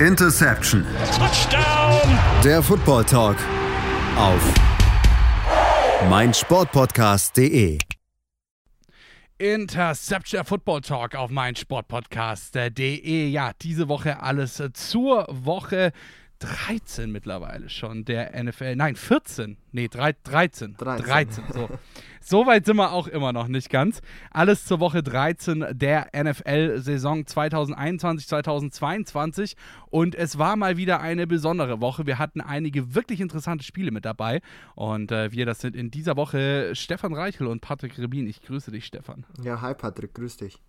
Interception. Touchdown. Der Football Talk auf meinsportpodcast.de. Interception Football Talk auf meinsportpodcast.de. Ja, diese Woche alles zur Woche 13 mittlerweile schon der NFL. Nein, 14. Nee, 13. 13. 13 so. so weit sind wir auch immer noch nicht ganz. Alles zur Woche 13 der NFL-Saison 2021, 2022. Und es war mal wieder eine besondere Woche. Wir hatten einige wirklich interessante Spiele mit dabei. Und äh, wir, das sind in dieser Woche Stefan Reichel und Patrick Rebin. Ich grüße dich, Stefan. Ja, hi Patrick, grüß dich.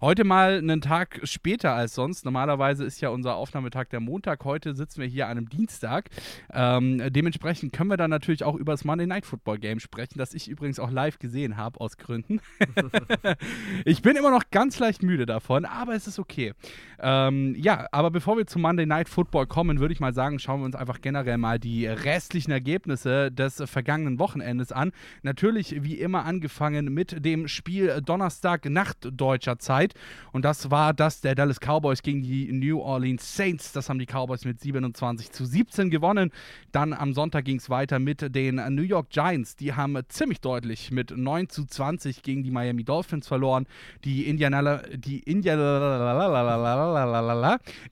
Heute mal einen Tag später als sonst. Normalerweise ist ja unser Aufnahmetag der Montag. Heute sitzen wir hier an einem Dienstag. Ähm, dementsprechend können wir dann natürlich auch über das Monday Night Football Game sprechen, das ich übrigens auch live gesehen habe, aus Gründen. ich bin immer noch ganz leicht müde davon, aber es ist okay. Ähm, ja, aber bevor wir zum Monday Night Football kommen, würde ich mal sagen, schauen wir uns einfach generell mal die restlichen Ergebnisse des vergangenen Wochenendes an. Natürlich wie immer angefangen mit dem Spiel Donnerstag Nacht deutscher Zeit. Zeit. Und das war das der Dallas Cowboys gegen die New Orleans Saints. Das haben die Cowboys mit 27 zu 17 gewonnen. Dann am Sonntag ging es weiter mit den New York Giants. Die haben ziemlich deutlich mit 9 zu 20 gegen die Miami Dolphins verloren. Die, Indiana, die, Indiana,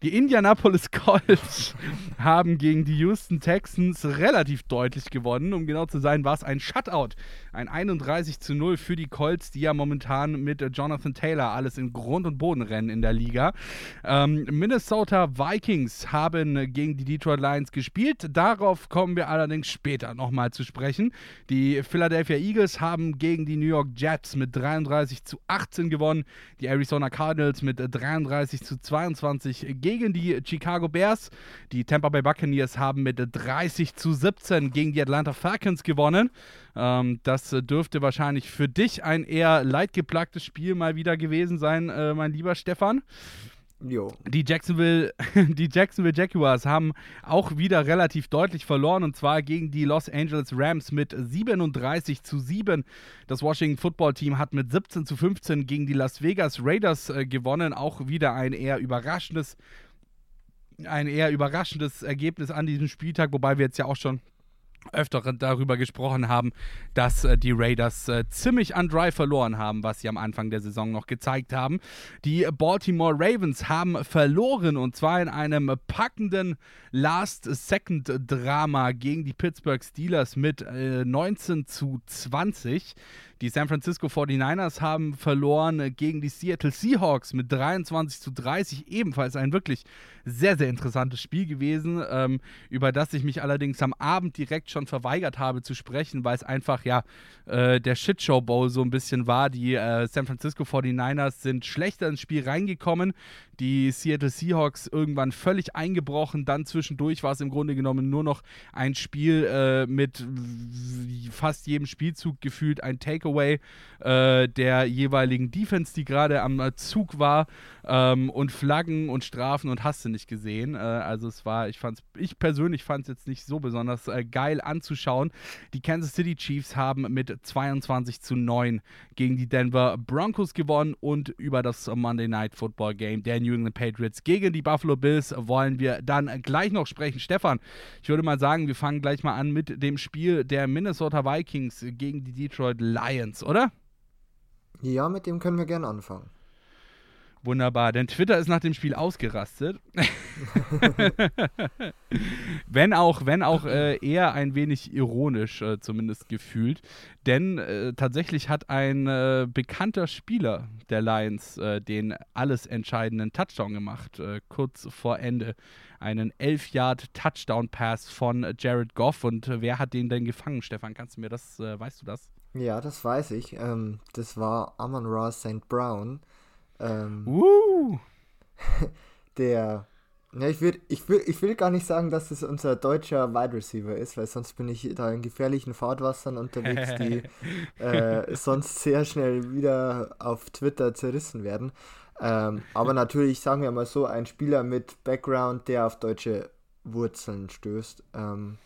die Indianapolis Colts haben gegen die Houston Texans relativ deutlich gewonnen. Um genau zu sein, war es ein Shutout. Ein 31 zu 0 für die Colts, die ja momentan mit Jonathan Taylor alles in Grund- und Bodenrennen in der Liga. Ähm, Minnesota Vikings haben gegen die Detroit Lions gespielt. Darauf kommen wir allerdings später nochmal zu sprechen. Die Philadelphia Eagles haben gegen die New York Jets mit 33 zu 18 gewonnen. Die Arizona Cardinals mit 33 zu 22 gegen die Chicago Bears. Die Tampa Bay Buccaneers haben mit 30 zu 17 gegen die Atlanta Falcons gewonnen. Ähm, das dürfte wahrscheinlich für dich ein eher leidgeplagtes Spiel mal wieder gewesen sein, äh, mein lieber Stefan. Jo. Die Jacksonville, die Jacksonville Jaguars haben auch wieder relativ deutlich verloren und zwar gegen die Los Angeles Rams mit 37 zu 7. Das Washington Football Team hat mit 17 zu 15 gegen die Las Vegas Raiders äh, gewonnen. Auch wieder ein eher überraschendes, ein eher überraschendes Ergebnis an diesem Spieltag, wobei wir jetzt ja auch schon öfter darüber gesprochen haben, dass äh, die Raiders äh, ziemlich an Drive verloren haben, was sie am Anfang der Saison noch gezeigt haben. Die Baltimore Ravens haben verloren und zwar in einem packenden Last-Second-Drama gegen die Pittsburgh Steelers mit äh, 19 zu 20. Die San Francisco 49ers haben verloren gegen die Seattle Seahawks mit 23 zu 30. Ebenfalls ein wirklich sehr, sehr interessantes Spiel gewesen, ähm, über das ich mich allerdings am Abend direkt schon verweigert habe zu sprechen, weil es einfach ja äh, der Shitshow Bowl so ein bisschen war. Die äh, San Francisco 49ers sind schlechter ins Spiel reingekommen. Die Seattle Seahawks irgendwann völlig eingebrochen. Dann zwischendurch war es im Grunde genommen nur noch ein Spiel äh, mit fast jedem Spielzug gefühlt ein Take Takeaway äh, der jeweiligen Defense, die gerade am äh, Zug war ähm, und Flaggen und Strafen und hast du nicht gesehen. Äh, also es war, ich fand's, ich persönlich fand es jetzt nicht so besonders äh, geil anzuschauen. Die Kansas City Chiefs haben mit 22 zu 9 gegen die Denver Broncos gewonnen und über das Monday Night Football Game der New England Patriots gegen die Buffalo Bills wollen wir dann gleich noch sprechen. Stefan, ich würde mal sagen, wir fangen gleich mal an mit dem Spiel der Minnesota Vikings gegen die Detroit Lions. Oder? Ja, mit dem können wir gerne anfangen. Wunderbar, denn Twitter ist nach dem Spiel ausgerastet. wenn auch, wenn auch äh, eher ein wenig ironisch, äh, zumindest gefühlt. Denn äh, tatsächlich hat ein äh, bekannter Spieler der Lions äh, den alles entscheidenden Touchdown gemacht, äh, kurz vor Ende. Einen 11-Yard-Touchdown-Pass von Jared Goff. Und wer hat den denn gefangen, Stefan? Kannst du mir das, weißt du das? Ja, das weiß ich. Ähm, das war Amon Ra St. Brown. Ähm, uh. der. Ja, ich, will, ich, will, ich will gar nicht sagen, dass es unser deutscher Wide Receiver ist, weil sonst bin ich da in gefährlichen Fahrtwassern unterwegs, die äh, sonst sehr schnell wieder auf Twitter zerrissen werden. Ähm, aber natürlich, sagen wir mal so, ein Spieler mit Background, der auf deutsche Wurzeln stößt. Ähm,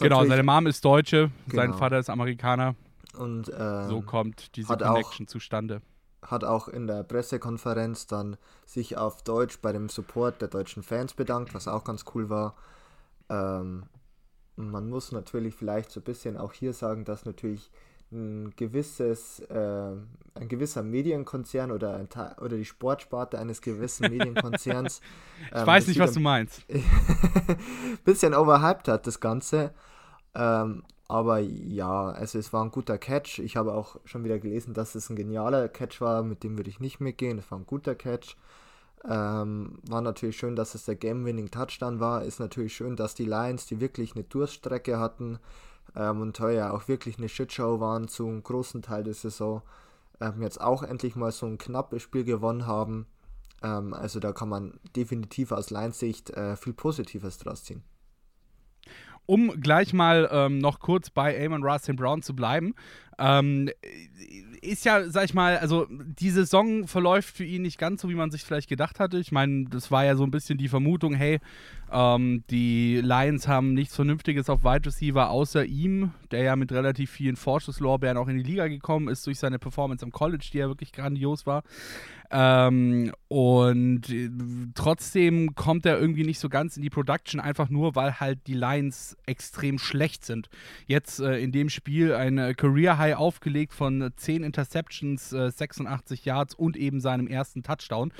genau, seine Mom ist Deutsche, genau. sein Vater ist Amerikaner. Und, ähm, so kommt diese Connection auch, zustande. Hat auch in der Pressekonferenz dann sich auf Deutsch bei dem Support der deutschen Fans bedankt, was auch ganz cool war. Ähm, man muss natürlich vielleicht so ein bisschen auch hier sagen, dass natürlich ein gewisses, äh, ein gewisser Medienkonzern oder, ein oder die Sportsparte eines gewissen Medienkonzerns. ich ähm, weiß nicht, was du meinst. bisschen overhyped hat das Ganze. Ähm, aber ja, also es war ein guter Catch. Ich habe auch schon wieder gelesen, dass es ein genialer Catch war, mit dem würde ich nicht mitgehen. Es war ein guter Catch. Ähm, war natürlich schön, dass es der Game-Winning Touchdown war. Ist natürlich schön, dass die Lions, die wirklich eine Durststrecke hatten ähm, und heuer auch wirklich eine Shitshow waren zu einem großen Teil der Saison, ähm, jetzt auch endlich mal so ein knappes Spiel gewonnen haben. Ähm, also da kann man definitiv aus Lions-Sicht äh, viel Positives draus ziehen um gleich mal ähm, noch kurz bei Amon Rustin Brown zu bleiben. Ähm, ist ja, sag ich mal, also die Saison verläuft für ihn nicht ganz so, wie man sich vielleicht gedacht hatte. Ich meine, das war ja so ein bisschen die Vermutung, hey, ähm, die Lions haben nichts Vernünftiges auf Wide Receiver außer ihm, der ja mit relativ vielen Vorschusslorbeeren auch in die Liga gekommen ist durch seine Performance am College, die ja wirklich grandios war. Ähm, und äh, trotzdem kommt er irgendwie nicht so ganz in die Production, einfach nur, weil halt die Lions extrem schlecht sind. Jetzt äh, in dem Spiel ein Career High aufgelegt von 10 Interceptions, äh, 86 Yards und eben seinem ersten Touchdown.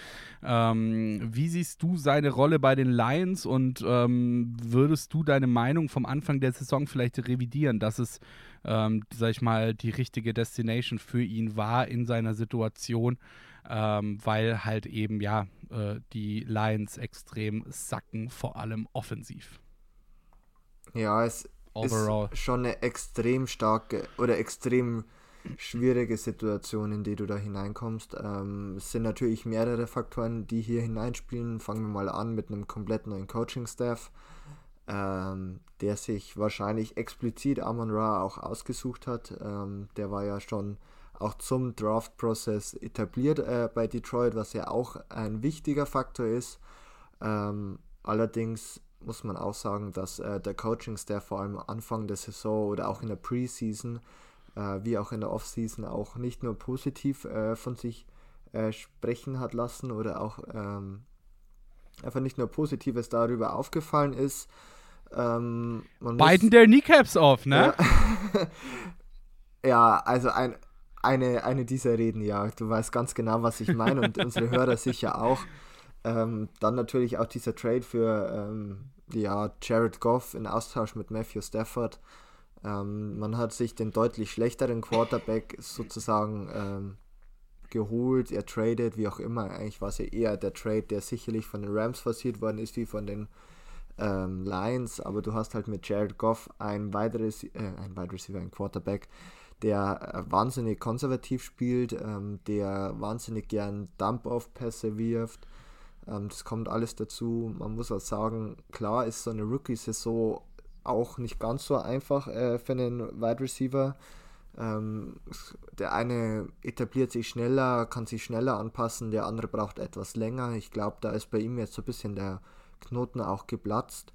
Ähm, wie siehst du seine Rolle bei den Lions und ähm, würdest du deine Meinung vom Anfang der Saison vielleicht revidieren, dass es, ähm, sag ich mal, die richtige Destination für ihn war in seiner Situation? ähm, weil halt eben ja äh, die Lions extrem sacken, vor allem offensiv. Ja, es Overall. ist schon eine extrem starke oder extrem schwierige Situation, in die du da hineinkommst. Ähm, es sind natürlich mehrere Faktoren, die hier hineinspielen. Fangen wir mal an mit einem komplett neuen Coaching-Staff, ähm, der sich wahrscheinlich explizit Amon Ra auch ausgesucht hat. Ähm, der war ja schon auch zum Draft-Prozess etabliert äh, bei Detroit, was ja auch ein wichtiger Faktor ist. Ähm, allerdings muss man auch sagen, dass äh, der Coaching-Staff vor allem Anfang der Saison oder auch in der Preseason äh, wie auch in der Offseason auch nicht nur positiv äh, von sich äh, sprechen hat lassen oder auch ähm, einfach nicht nur Positives darüber aufgefallen ist. Ähm, Beiden der Kneecaps auf, ne? Ja, ja also ein eine, eine dieser Reden, ja. Du weißt ganz genau, was ich meine und unsere Hörer sicher auch. Ähm, dann natürlich auch dieser Trade für ähm, ja, Jared Goff in Austausch mit Matthew Stafford. Ähm, man hat sich den deutlich schlechteren Quarterback sozusagen ähm, geholt, er tradet, wie auch immer. Eigentlich war es ja eher der Trade, der sicherlich von den Rams forciert worden ist, wie von den ähm, Lions. Aber du hast halt mit Jared Goff ein weiteres, äh, ein Wide Receiver, ein Quarterback, der äh, wahnsinnig konservativ spielt, ähm, der wahnsinnig gern Dump-Off-Pässe wirft. Ähm, das kommt alles dazu. Man muss auch sagen, klar ist so eine Rookie-Saison auch nicht ganz so einfach äh, für einen Wide Receiver. Ähm, der eine etabliert sich schneller, kann sich schneller anpassen, der andere braucht etwas länger. Ich glaube, da ist bei ihm jetzt so ein bisschen der Knoten auch geplatzt.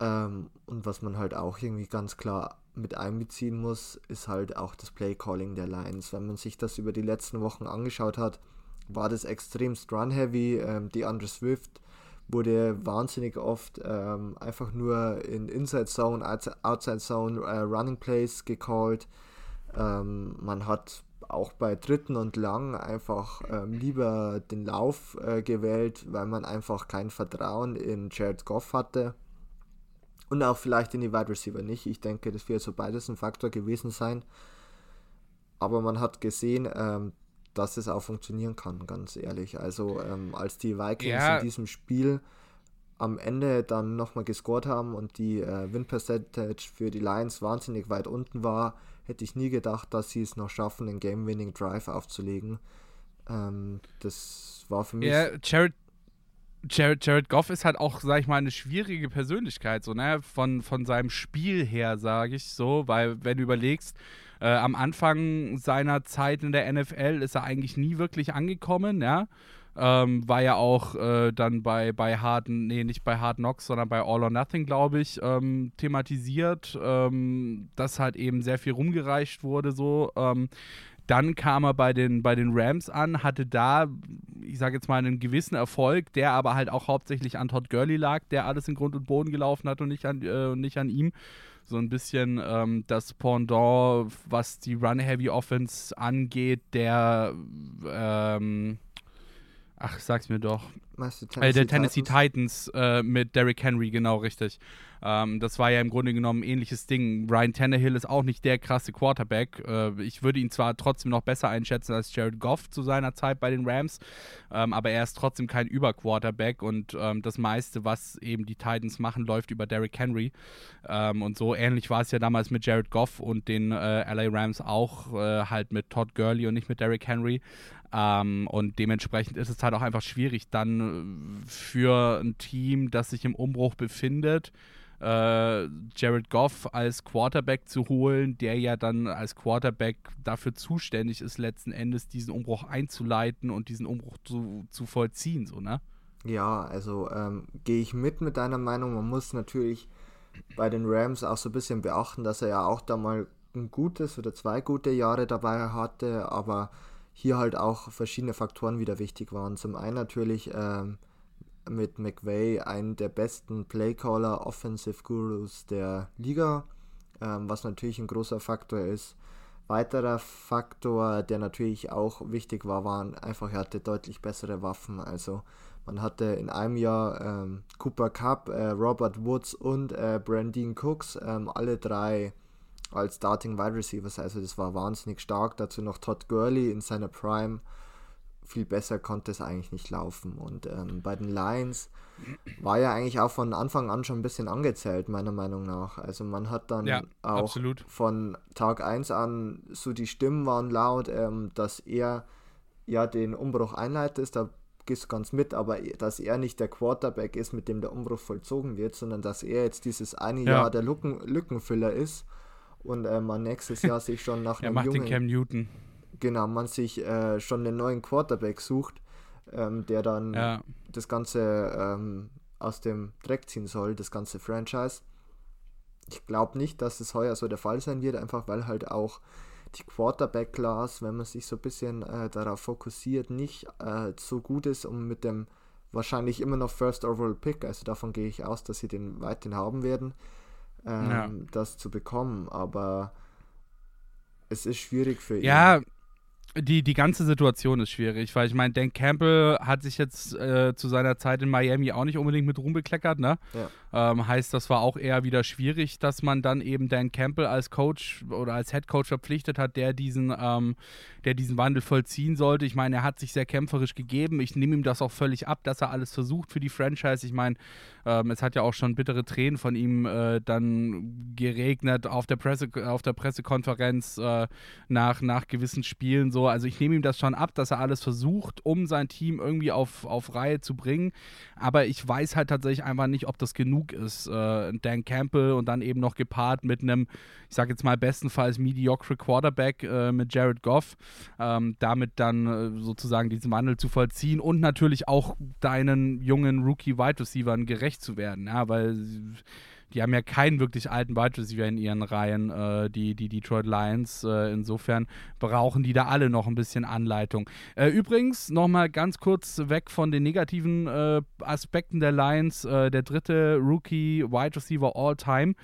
Ähm, und was man halt auch irgendwie ganz klar mit einbeziehen muss, ist halt auch das Play-Calling der Lions. Wenn man sich das über die letzten Wochen angeschaut hat, war das extremst run-heavy. Ähm, die Andre Swift wurde wahnsinnig oft ähm, einfach nur in Inside Zone, Outside Zone äh, Running Plays gecallt. Ähm, man hat auch bei dritten und lang einfach ähm, lieber den Lauf äh, gewählt, weil man einfach kein Vertrauen in Jared Goff hatte. Und auch vielleicht in die Wide Receiver nicht. Ich denke, das wird so beides ein Faktor gewesen sein. Aber man hat gesehen, ähm, dass es auch funktionieren kann, ganz ehrlich. Also ähm, als die Vikings ja. in diesem Spiel am Ende dann nochmal gescored haben und die äh, Win Percentage für die Lions wahnsinnig weit unten war, hätte ich nie gedacht, dass sie es noch schaffen, den Game-Winning Drive aufzulegen. Ähm, das war für mich. Ja, Jared, Jared, Jared Goff ist halt auch, sag ich mal, eine schwierige Persönlichkeit, so, ne? Von, von seinem Spiel her, sage ich so, weil, wenn du überlegst, äh, am Anfang seiner Zeit in der NFL ist er eigentlich nie wirklich angekommen, ja. Ähm, war ja auch äh, dann bei, bei Hard, nee, nicht bei Hard Knocks, sondern bei All or Nothing, glaube ich, ähm, thematisiert, ähm, dass halt eben sehr viel rumgereicht wurde, so. Ähm, Dann kam er bei den, bei den Rams an, hatte da, ich sage jetzt mal, einen gewissen Erfolg, der aber halt auch hauptsächlich an Todd Gurley lag, der alles in Grund und Boden gelaufen hat und nicht an, äh, nicht an ihm. So ein bisschen ähm, das Pendant, was die Run-Heavy-Offense angeht, der, ähm, ach, sag's mir doch, äh, der Tennessee Titans, Titans äh, mit Derrick Henry, genau richtig. Ähm, das war ja im Grunde genommen ein ähnliches Ding. Ryan Tannehill ist auch nicht der krasse Quarterback. Äh, ich würde ihn zwar trotzdem noch besser einschätzen als Jared Goff zu seiner Zeit bei den Rams, ähm, aber er ist trotzdem kein Überquarterback und ähm, das meiste, was eben die Titans machen, läuft über Derrick Henry. Ähm, und so ähnlich war es ja damals mit Jared Goff und den äh, LA Rams auch, äh, halt mit Todd Gurley und nicht mit Derrick Henry. Ähm, und dementsprechend ist es halt auch einfach schwierig, dann äh, für ein Team, das sich im Umbruch befindet, äh, Jared Goff als Quarterback zu holen, der ja dann als Quarterback dafür zuständig ist, letzten Endes diesen Umbruch einzuleiten und diesen Umbruch zu, zu vollziehen, so, ne? Ja, also ähm, gehe ich mit mit deiner Meinung. Man muss natürlich bei den Rams auch so ein bisschen beachten, dass er ja auch da mal ein gutes oder zwei gute Jahre dabei hatte, aber hier halt auch verschiedene Faktoren wieder wichtig waren. Zum einen natürlich ähm, mit McVay einen der besten Playcaller, Offensive Gurus der Liga, ähm, was natürlich ein großer Faktor ist. Weiterer Faktor, der natürlich auch wichtig war, waren einfach, er hatte deutlich bessere Waffen. Also man hatte in einem Jahr ähm, Cooper Cup, äh, Robert Woods und äh, Brandine Cooks, ähm, alle drei als Starting Wide Receivers. Also das war wahnsinnig stark. Dazu noch Todd Gurley in seiner Prime. Viel besser konnte es eigentlich nicht laufen. Und ähm, bei den Lions war ja eigentlich auch von Anfang an schon ein bisschen angezählt, meiner Meinung nach. Also man hat dann ja, auch absolut. von Tag 1 an so die Stimmen waren laut, ähm, dass er ja den Umbruch einleitet. Da gehst du ganz mit, aber dass er nicht der Quarterback ist, mit dem der Umbruch vollzogen wird, sondern dass er jetzt dieses eine ja. Jahr der Lücken, Lückenfüller ist und äh, man nächstes Jahr sich schon nach einem macht jungen, den Cam Newton. Genau, man sich äh, schon einen neuen Quarterback sucht, ähm, der dann ja. das Ganze ähm, aus dem Dreck ziehen soll, das ganze Franchise. Ich glaube nicht, dass es heuer so der Fall sein wird, einfach weil halt auch die Quarterback-Class, wenn man sich so ein bisschen äh, darauf fokussiert, nicht äh, so gut ist, um mit dem wahrscheinlich immer noch First Overall Pick, also davon gehe ich aus, dass sie den weiterhin haben werden, ähm, ja. das zu bekommen. Aber es ist schwierig für ihn. Ja, die, die ganze Situation ist schwierig, weil ich meine, Dan Campbell hat sich jetzt äh, zu seiner Zeit in Miami auch nicht unbedingt mit Ruhm bekleckert, ne? Ja. Ähm, heißt, das war auch eher wieder schwierig, dass man dann eben Dan Campbell als Coach oder als Head Coach verpflichtet hat, der diesen, ähm, der diesen Wandel vollziehen sollte. Ich meine, er hat sich sehr kämpferisch gegeben. Ich nehme ihm das auch völlig ab, dass er alles versucht für die Franchise. Ich meine, ähm, es hat ja auch schon bittere Tränen von ihm äh, dann geregnet auf der, Presse, auf der Pressekonferenz äh, nach, nach gewissen Spielen. So. Also ich nehme ihm das schon ab, dass er alles versucht, um sein Team irgendwie auf, auf Reihe zu bringen. Aber ich weiß halt tatsächlich einfach nicht, ob das genug ist. Äh, Dan Campbell und dann eben noch gepaart mit einem, ich sage jetzt mal bestenfalls mediocre Quarterback äh, mit Jared Goff. Ähm, damit dann äh, sozusagen diesen Wandel zu vollziehen und natürlich auch deinen jungen Rookie-Wide Receivern gerecht gerecht zu werden, ja, weil die haben ja keinen wirklich alten Wide Receiver in ihren Reihen, äh, die, die Detroit Lions. Äh, insofern brauchen die da alle noch ein bisschen Anleitung. Äh, übrigens, nochmal ganz kurz weg von den negativen äh, Aspekten der Lions. Äh, der dritte Rookie Wide Receiver All Time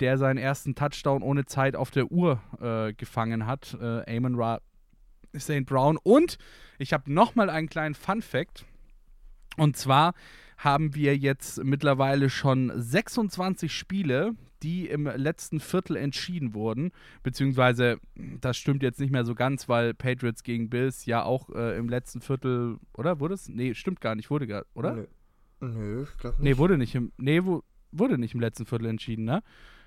der seinen ersten Touchdown ohne Zeit auf der Uhr äh, gefangen hat. Äh, Amon Ra St. Brown. Und ich habe nochmal einen kleinen Fun Fact. Und zwar haben wir jetzt mittlerweile schon 26 Spiele, die im letzten Viertel entschieden wurden. Beziehungsweise, das stimmt jetzt nicht mehr so ganz, weil Patriots gegen Bills ja auch äh, im letzten Viertel, oder? Wurde es? Nee, stimmt gar nicht, wurde gar, oder? Nö, Nö ich glaube nicht. Nee, wurde nicht im, nee, wo, wurde nicht im letzten Viertel entschieden, ne?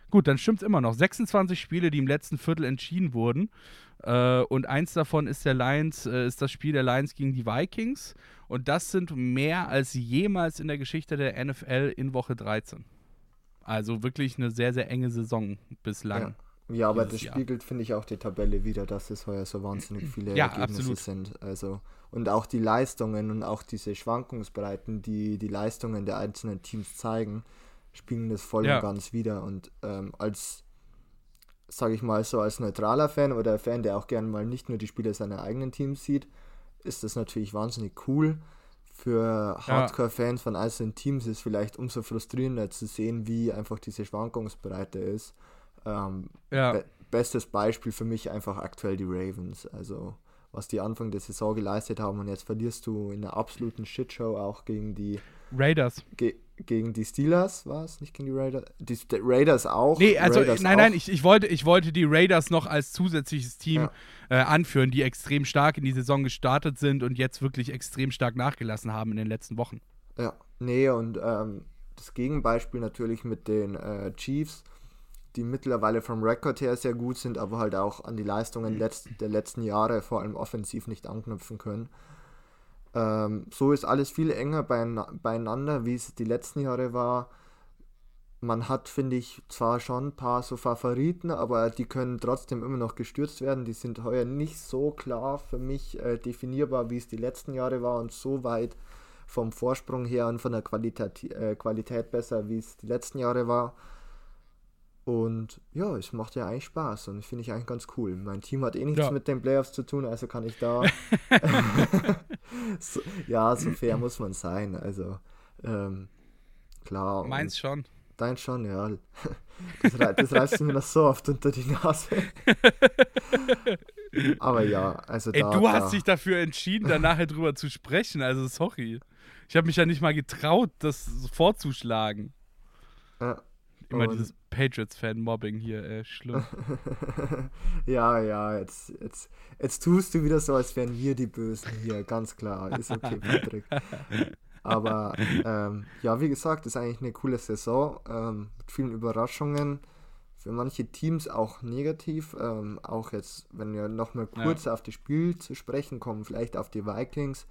Gut, dann stimmt es immer noch. 26 Spiele, die im letzten Viertel entschieden wurden. Äh, und eins davon ist der Lions, äh, ist das Spiel der Lions gegen die Vikings. Und das sind mehr als jemals in der Geschichte der NFL in Woche 13. Also wirklich eine sehr, sehr enge Saison bislang. Ja, ja aber das Jahr. spiegelt, finde ich, auch die Tabelle wieder, dass es heuer so wahnsinnig viele ja, Ergebnisse absolut. sind. Also, und auch die Leistungen und auch diese Schwankungsbreiten, die die Leistungen der einzelnen Teams zeigen, spiegeln das voll ja. und ganz wieder. Und ähm, als sage ich mal so, als neutraler Fan oder Fan, der auch gerne mal nicht nur die Spiele seiner eigenen Teams sieht, ist das natürlich wahnsinnig cool. Für Hardcore-Fans von einzelnen Teams ist vielleicht umso frustrierender zu sehen, wie einfach diese Schwankungsbreite ist. Ähm, Ja. be bestes Beispiel für mich einfach aktuell die Ravens. Also was die Anfang der Saison geleistet haben und jetzt verlierst du in einer absoluten Shitshow auch gegen die Raiders. ge gegen die Steelers, war es? Nicht gegen die Raiders? Die Raiders auch. Nee, also Raiders nein, nein, ich, ich, wollte, ich wollte die Raiders noch als zusätzliches Team Ja. äh, anführen, die extrem stark in die Saison gestartet sind und jetzt wirklich extrem stark nachgelassen haben in den letzten Wochen. Ja, nee, und ähm, das Gegenbeispiel natürlich mit den äh, Chiefs, die mittlerweile vom Rekord her sehr gut sind, aber halt auch an die Leistungen letzt der letzten Jahre, vor allem offensiv, nicht anknüpfen können. Ähm, so ist alles viel enger beieina- beieinander, wie es die letzten Jahre war. Man hat, finde ich, zwar schon ein paar so Favoriten, aber die können trotzdem immer noch gestürzt werden. Die sind heuer nicht so klar für mich äh, definierbar, wie es die letzten Jahre war und so weit vom Vorsprung her und von der Qualität, äh, Qualität besser, wie es die letzten Jahre war. Und ja, es macht ja eigentlich Spaß und finde ich eigentlich ganz cool. Mein Team hat eh nichts Ja. mit den Playoffs zu tun, also kann ich da. so, ja, so fair muss man sein. Also, ähm, klar. Meins schon. Dein schon, ja. Das, rei das reißt mir noch so oft unter die Nase. Aber ja, also Ey, da. du da, hast dich dafür entschieden, da nachher drüber zu sprechen, also sorry. Ich habe mich ja nicht mal getraut, das vorzuschlagen. Ja, Immer Und- dieses Patriots-Fan-Mobbing hier, äh, schlimm. ja, ja, jetzt, jetzt, jetzt tust du wieder so, als wären wir die Bösen hier, ganz klar. Ist okay, Patrick. Aber ähm, ja, wie gesagt, ist eigentlich eine coole Saison ähm, mit vielen Überraschungen. Für manche Teams auch negativ. Ähm, auch jetzt, wenn wir nochmal Ja. kurz auf das Spiel zu sprechen kommen, vielleicht auf die Vikings.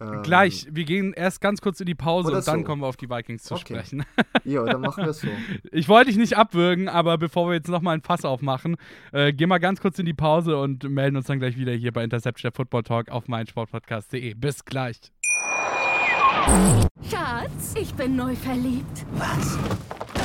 Ähm, Gleich, wir gehen erst ganz kurz in die Pause und dann so. kommen wir auf die Vikings zu Okay. sprechen. Ja, dann machen wir es so. Ich wollte dich nicht abwürgen, aber bevor wir jetzt nochmal ein Fass aufmachen, äh, gehen wir ganz kurz in die Pause und melden uns dann gleich wieder hier bei Interception der Football Talk auf meinsportpodcast.de. Bis gleich. Schatz, ich bin neu verliebt. Was?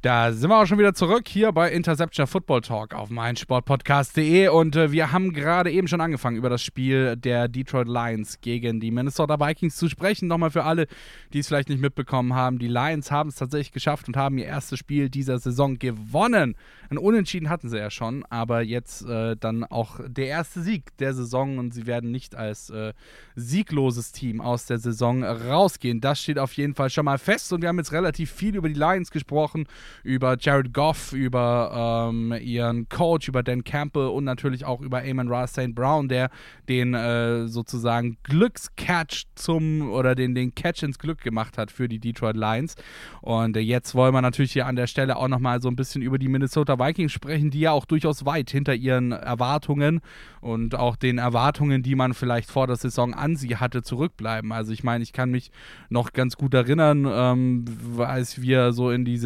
Da sind wir auch schon wieder zurück hier bei Interception Football Talk auf meinsportpodcast.de und äh, wir haben gerade eben schon angefangen über das Spiel der Detroit Lions gegen die Minnesota Vikings zu sprechen. Nochmal für alle, die es vielleicht nicht mitbekommen haben. Die Lions haben es tatsächlich geschafft und haben ihr erstes Spiel dieser Saison gewonnen. Ein Unentschieden hatten sie ja schon, aber jetzt äh, dann auch der erste Sieg der Saison und sie werden nicht als äh, siegloses Team aus der Saison rausgehen. Das steht auf jeden Fall schon mal fest und wir haben jetzt relativ viel über die Lions gesprochen, über Jared Goff, über ähm, ihren Coach, über Dan Campbell und natürlich auch über Amon Ra St. Brown, der den äh, sozusagen Glückscatch zum oder den, den Catch ins Glück gemacht hat für die Detroit Lions. Und äh, jetzt wollen wir natürlich hier an der Stelle auch nochmal so ein bisschen über die Minnesota Vikings sprechen, die ja auch durchaus weit hinter ihren Erwartungen und auch den Erwartungen, die man vielleicht vor der Saison an sie hatte, zurückbleiben. Also ich meine, ich kann mich noch ganz gut erinnern, ähm, als wir so in die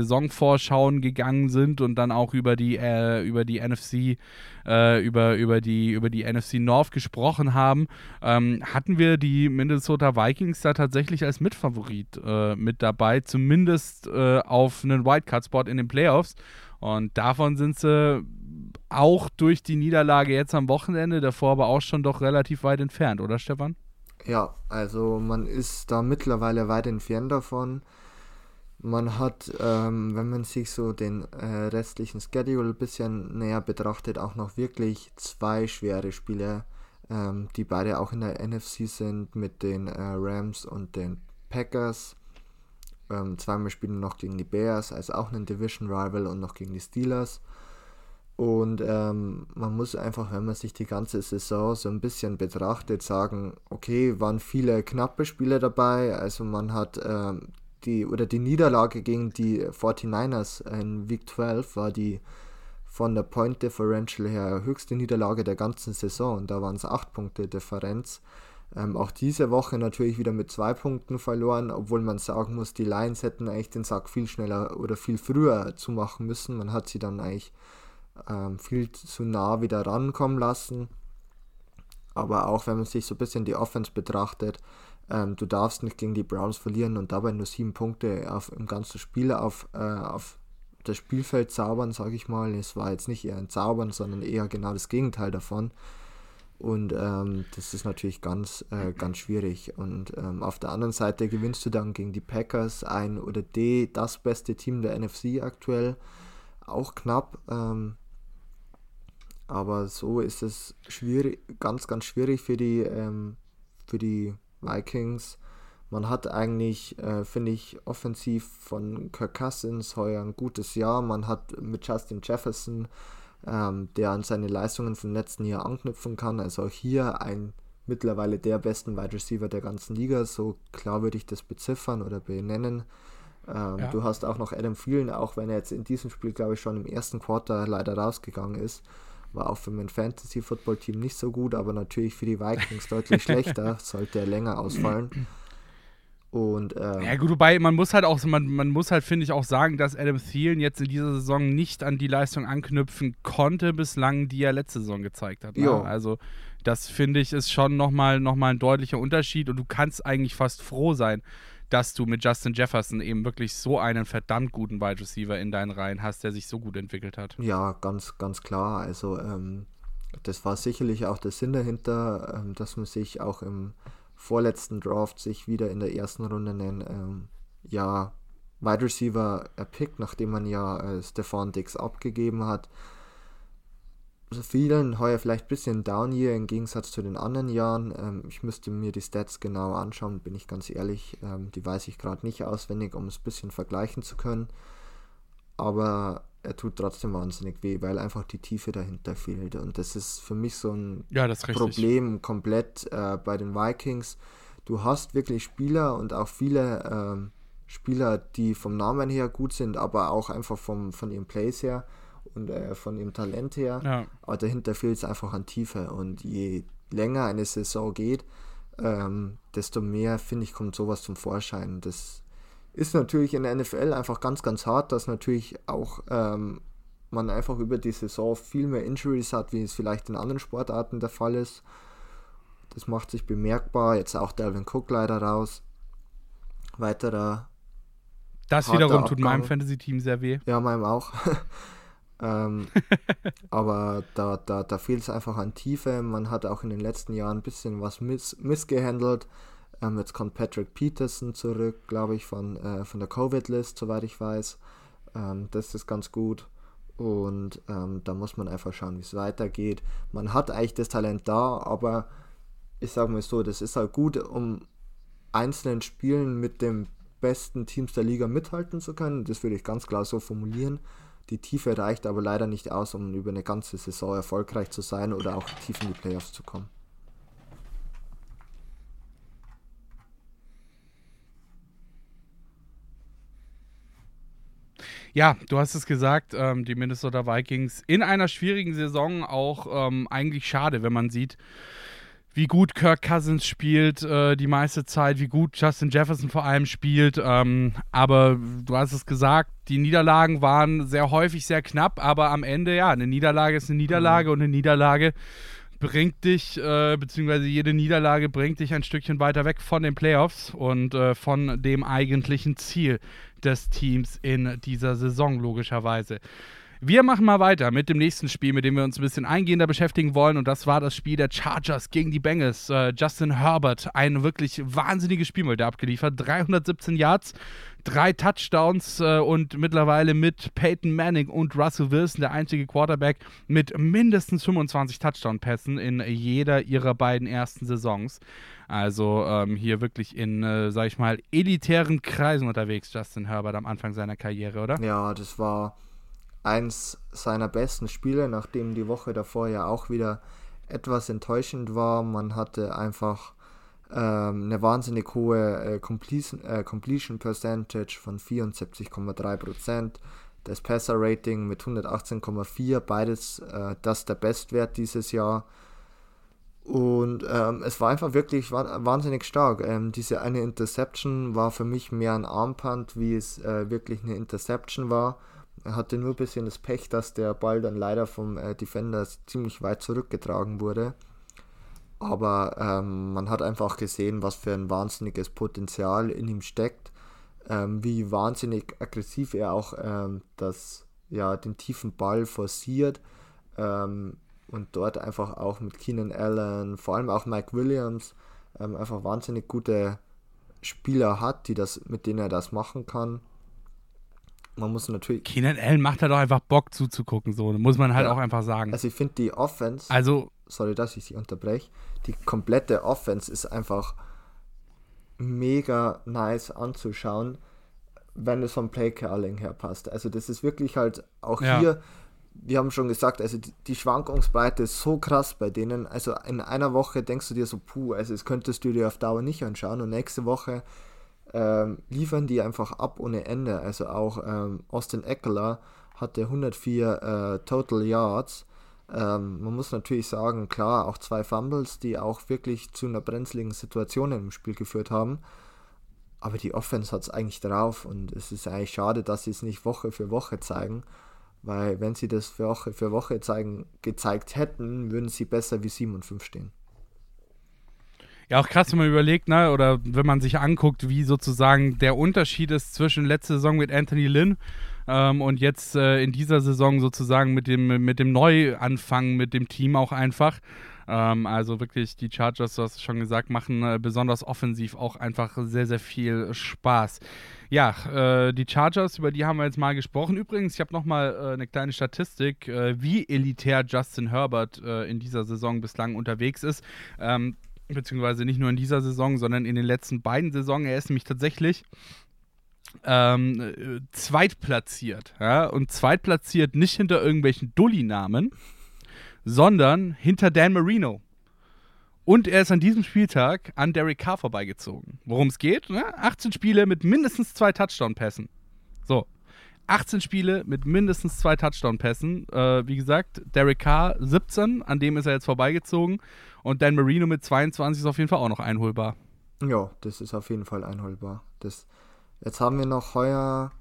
Saisonvorschauen gegangen sind und dann auch über die äh, über die NFC äh, über über die über die NFC North gesprochen haben, ähm, hatten wir die Minnesota Vikings da tatsächlich als Mitfavorit äh, mit dabei, zumindest äh, auf einen Wildcard-Spot in den Playoffs. Und davon sind sie auch durch die Niederlage jetzt am Wochenende, davor aber auch schon doch relativ weit entfernt, oder Stefan? Ja, also man ist da mittlerweile weit entfernt davon. Man hat, ähm, wenn man sich so den äh, restlichen Schedule ein bisschen näher betrachtet, auch noch wirklich zwei schwere Spiele, ähm, die beide auch in der NFC sind mit den äh, Rams und den Packers. Ähm, zweimal spielen noch gegen die Bears, also auch einen Division Rival und noch gegen die Steelers. Und ähm, man muss einfach, wenn man sich die ganze Saison so ein bisschen betrachtet, sagen, okay, waren viele knappe Spiele dabei. Also man hat ähm, die oder die Niederlage gegen die 49ers in Week 12 war die von der Point Differential her höchste Niederlage der ganzen Saison und da waren es 8 Punkte Differenz. Ähm, auch diese Woche natürlich wieder mit zwei Punkten verloren, obwohl man sagen muss, die Lions hätten eigentlich den Sack viel schneller oder viel früher zumachen müssen. Man hat sie dann eigentlich ähm, viel zu nah wieder rankommen lassen. Aber auch wenn man sich so ein bisschen die Offense betrachtet, ähm, du darfst nicht gegen die Browns verlieren und dabei nur sieben Punkte auf, im ganzen Spiel auf, äh, auf das Spielfeld zaubern, sage ich mal. Es war jetzt nicht eher ein Zaubern, sondern eher genau das Gegenteil davon. Und ähm, das ist natürlich ganz, äh, ganz schwierig. Und ähm, auf der anderen Seite gewinnst du dann gegen die Packers, ein oder D, das beste Team der NFC aktuell. Auch knapp. Ähm, aber so ist es schwierig, ganz, ganz schwierig für die, ähm, für die Vikings. Man hat eigentlich, äh, finde ich, offensiv von Kirk Cousins heuer ein gutes Jahr. Man hat mit Justin Jefferson, ähm, der an seine Leistungen vom letzten Jahr anknüpfen kann. Also auch hier ein mittlerweile der besten Wide Receiver der ganzen Liga. So klar würde ich das beziffern oder benennen. Ähm, ja. Du hast auch noch Adam Thielen, auch wenn er jetzt in diesem Spiel, glaube ich, schon im ersten Quarter leider rausgegangen ist. War auch für mein Fantasy-Football-Team nicht so gut, aber natürlich für die Vikings deutlich schlechter, sollte er länger ausfallen. Und, ähm, ja gut, wobei man muss halt auch, man, man muss halt, finde ich, auch sagen, dass Adam Thielen jetzt in dieser Saison nicht an die Leistung anknüpfen konnte bislang, die er letzte Saison gezeigt hat. Ne? Also das finde ich ist schon nochmal noch mal ein deutlicher Unterschied und du kannst eigentlich fast froh sein, dass du mit Justin Jefferson eben wirklich so einen verdammt guten Wide Receiver in deinen Reihen hast, der sich so gut entwickelt hat. Ja, ganz, ganz klar. Also ähm, das war sicherlich auch der Sinn dahinter, ähm, dass man sich auch im vorletzten Draft sich wieder in der ersten Runde einen ähm, ja, Wide Receiver erpickt, nachdem man ja äh, Stefan Dix abgegeben hat. Vielen heuer vielleicht ein bisschen down hier im Gegensatz zu den anderen Jahren. Ähm, ich müsste mir die Stats genau anschauen, bin ich ganz ehrlich. Ähm, die weiß ich gerade nicht auswendig, um es ein bisschen vergleichen zu können. Aber er tut trotzdem wahnsinnig weh, weil einfach die Tiefe dahinter fehlt. Und das ist für mich so ein ja, Problem komplett äh, bei den Vikings. Du hast wirklich Spieler und auch viele ähm, Spieler, die vom Namen her gut sind, aber auch einfach vom, von ihrem Plays her und äh, von ihrem Talent her. Ja. Aber dahinter fehlt es einfach an Tiefe. Und je länger eine Saison geht, ähm, desto mehr, finde ich, kommt sowas zum Vorschein. Das ist natürlich in der NFL einfach ganz, ganz hart, dass natürlich auch ähm, man einfach über die Saison viel mehr Injuries hat, wie es vielleicht in anderen Sportarten der Fall ist. Das macht sich bemerkbar. Jetzt auch Delvin Cook leider raus. Weiterer. Das wiederum Abgang. tut meinem Fantasy-Team sehr weh. Ja, meinem auch. ähm, aber da, da, da fehlt es einfach an Tiefe. Man hat auch in den letzten Jahren ein bisschen was miss missgehandelt. Ähm, jetzt kommt Patrick Peterson zurück, glaube ich, von, äh, von der Covid-List, soweit ich weiß. Ähm, das ist ganz gut. Und ähm, da muss man einfach schauen, wie es weitergeht. Man hat eigentlich das Talent da, aber ich sage mal so, das ist halt gut, um einzelnen Spielen mit den besten Teams der Liga mithalten zu können. Das würde ich ganz klar so formulieren. Die Tiefe reicht aber leider nicht aus, um über eine ganze Saison erfolgreich zu sein oder auch tief in die Playoffs zu kommen. Ja, du hast es gesagt, ähm, die Minnesota Vikings in einer schwierigen Saison auch ähm, eigentlich schade, wenn man sieht, wie gut Kirk Cousins spielt äh, die meiste Zeit, wie gut Justin Jefferson vor allem spielt. Ähm, aber du hast es gesagt, die Niederlagen waren sehr häufig sehr knapp, aber am Ende, ja, eine Niederlage ist eine Niederlage mhm. und eine Niederlage bringt dich, äh, beziehungsweise jede Niederlage bringt dich ein Stückchen weiter weg von den Playoffs und äh, von dem eigentlichen Ziel des Teams in dieser Saison, logischerweise. Wir machen mal weiter mit dem nächsten Spiel, mit dem wir uns ein bisschen eingehender beschäftigen wollen. Und das war das Spiel der Chargers gegen die Bengals. Äh, Justin Herbert, ein wirklich wahnsinniges Spiel mal da abgeliefert. 317 Yards, drei Touchdowns äh, und mittlerweile mit Peyton Manning und Russell Wilson der einzige Quarterback mit mindestens 25 Touchdown-Pässen in jeder ihrer beiden ersten Saisons. Also ähm, hier wirklich in, äh, sag ich mal, elitären Kreisen unterwegs, Justin Herbert am Anfang seiner Karriere, oder? Ja, das war eins seiner besten Spiele, nachdem die Woche davor ja auch wieder etwas enttäuschend war. Man hatte einfach ähm, eine wahnsinnig hohe äh, Completion, äh, Completion Percentage von 74,3%. Das Passer Rating mit 118,4, beides äh, das der Bestwert dieses Jahr. Und ähm, es war einfach wirklich wahnsinnig stark. Ähm, diese eine Interception war für mich mehr ein Armpunt, wie es äh, wirklich eine Interception war. Er hatte nur ein bisschen das Pech, dass der Ball dann leider vom äh, Defender ziemlich weit zurückgetragen wurde. Aber ähm, man hat einfach gesehen, was für ein wahnsinniges Potenzial in ihm steckt, ähm, wie wahnsinnig aggressiv er auch ähm, das, ja, den tiefen Ball forciert ähm, und dort einfach auch mit Keenan Allen, vor allem auch Mike Williams, ähm, einfach wahnsinnig gute Spieler hat, die das, mit denen er das machen kann. Man muss natürlich. Keenan Allen macht da doch einfach Bock zuzugucken, so muss man halt Ja. auch einfach sagen. Also ich finde die Offense, Also, sorry, dass ich sie unterbreche, die komplette Offense ist einfach mega nice anzuschauen, wenn es vom Playcalling her passt. Also das ist wirklich halt auch Ja. hier, wir haben schon gesagt, also die, die Schwankungsbreite ist so krass bei denen. Also in einer Woche denkst du dir so, puh, also das könntest du dir auf Dauer nicht anschauen und nächste Woche ähm, liefern die einfach ab ohne Ende. Also auch ähm, Austin Eckler hatte 104 äh, Total Yards. Ähm, man muss natürlich sagen, klar, auch zwei Fumbles, die auch wirklich zu einer brenzligen Situation im Spiel geführt haben. Aber die Offense hat es eigentlich drauf und es ist eigentlich schade, dass sie es nicht Woche für Woche zeigen. Weil wenn sie das Woche für Woche zeigen, gezeigt hätten, würden sie besser wie 7 und 5 stehen. Ja auch krass, wenn man überlegt, ne, oder wenn man sich anguckt, wie sozusagen der Unterschied ist zwischen letzter Saison mit Anthony Lynn ähm, und jetzt äh, in dieser Saison sozusagen mit dem, mit dem Neuanfang mit dem Team auch einfach. Ähm, also wirklich, die Chargers, du hast es schon gesagt, machen äh, besonders offensiv auch einfach sehr, sehr viel Spaß. Ja, äh, die Chargers, über die haben wir jetzt mal gesprochen. Übrigens, ich habe nochmal äh, eine kleine Statistik, äh, wie elitär Justin Herbert äh, in dieser Saison bislang unterwegs ist. Ähm, beziehungsweise nicht nur in dieser Saison, sondern in den letzten beiden Saisons. Er ist nämlich tatsächlich ähm, äh, zweitplatziert. Ja? Und zweitplatziert nicht hinter irgendwelchen Dulli-Namen, sondern hinter Dan Marino. Und er ist an diesem Spieltag an Derek Carr vorbeigezogen. Worum es geht? Ne? 18 Spiele mit mindestens zwei Touchdown-Pässen. So. 18 Spiele mit mindestens zwei Touchdown-Pässen. Äh, wie gesagt, Derek Carr 17, an dem ist er jetzt vorbeigezogen. Und Dan Marino mit 22 ist auf jeden Fall auch noch einholbar. Ja, das ist auf jeden Fall einholbar. Das, jetzt haben wir noch heuer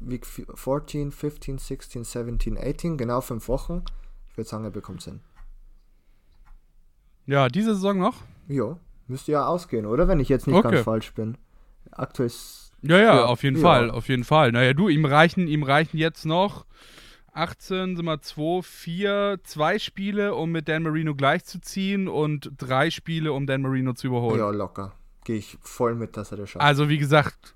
Week 14, 15, 16, 17, 18, genau fünf Wochen. Ich würde sagen, er bekommt es hin. Ja, diese Saison noch? Ja, müsste ja ausgehen, oder? Wenn ich jetzt nicht Okay. ganz falsch bin. Aktuell ist. Ja, ja, Ja, auf jeden ja. Fall, auf jeden Fall. Naja, du, ihm reichen, ihm reichen jetzt noch 18, sind wir 2, 4, zwei Spiele, um mit Dan Marino gleichzuziehen und drei Spiele, um Dan Marino zu überholen. Ja, locker. Gehe ich voll mit, dass er das schafft. Also wie gesagt,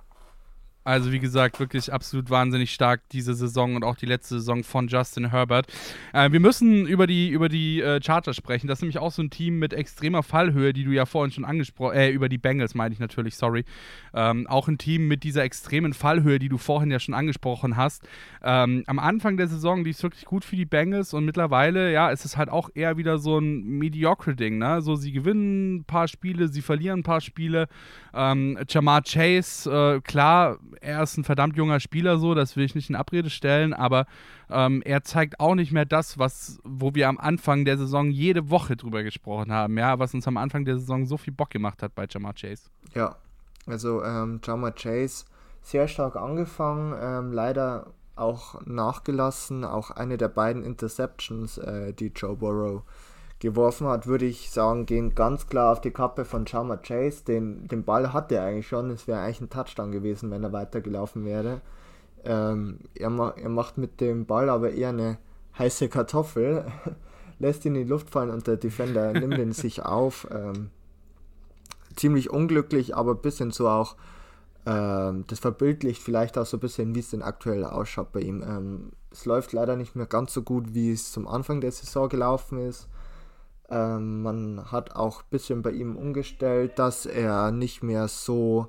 also wie gesagt, wirklich absolut wahnsinnig stark diese Saison und auch die letzte Saison von Justin Herbert. Äh, wir müssen über die, über die äh, Chargers sprechen. Das ist nämlich auch so ein Team mit extremer Fallhöhe, die du ja vorhin schon angesprochen, äh, über die Bengals meine ich natürlich, sorry. Ähm, auch ein Team mit dieser extremen Fallhöhe, die du vorhin ja schon angesprochen hast. Ähm, am Anfang der Saison lief es wirklich gut für die Bengals und mittlerweile, ja, ist es halt auch eher wieder so ein Mediocre-Ding, ne? So, sie gewinnen ein paar Spiele, sie verlieren ein paar Spiele. Ähm, Jamar Chase, äh, klar, er ist ein verdammt junger Spieler, so, das will ich nicht in Abrede stellen, aber ähm, er zeigt auch nicht mehr das, was, wo wir am Anfang der Saison jede Woche drüber gesprochen haben, ja, was uns am Anfang der Saison so viel Bock gemacht hat bei Jamar Chase. Ja, also ähm, Jama Chase sehr stark angefangen, ähm, leider auch nachgelassen. Auch eine der beiden Interceptions, äh, die Joe Burrow geworfen hat, würde ich sagen, gehen ganz klar auf die Kappe von Jama Chase. Den, den Ball hatte er eigentlich schon, es wäre eigentlich ein Touchdown gewesen, wenn er weitergelaufen wäre. Ähm, er, ma er macht mit dem Ball aber eher eine heiße Kartoffel, lässt ihn in die Luft fallen und der Defender nimmt ihn sich auf. Ähm, ziemlich unglücklich, aber ein bisschen so auch, ähm, das verbildlicht vielleicht auch so ein bisschen, wie es denn aktuell ausschaut bei ihm. Ähm, es läuft leider nicht mehr ganz so gut, wie es zum Anfang der Saison gelaufen ist. Ähm, man hat auch ein bisschen bei ihm umgestellt, dass er nicht mehr so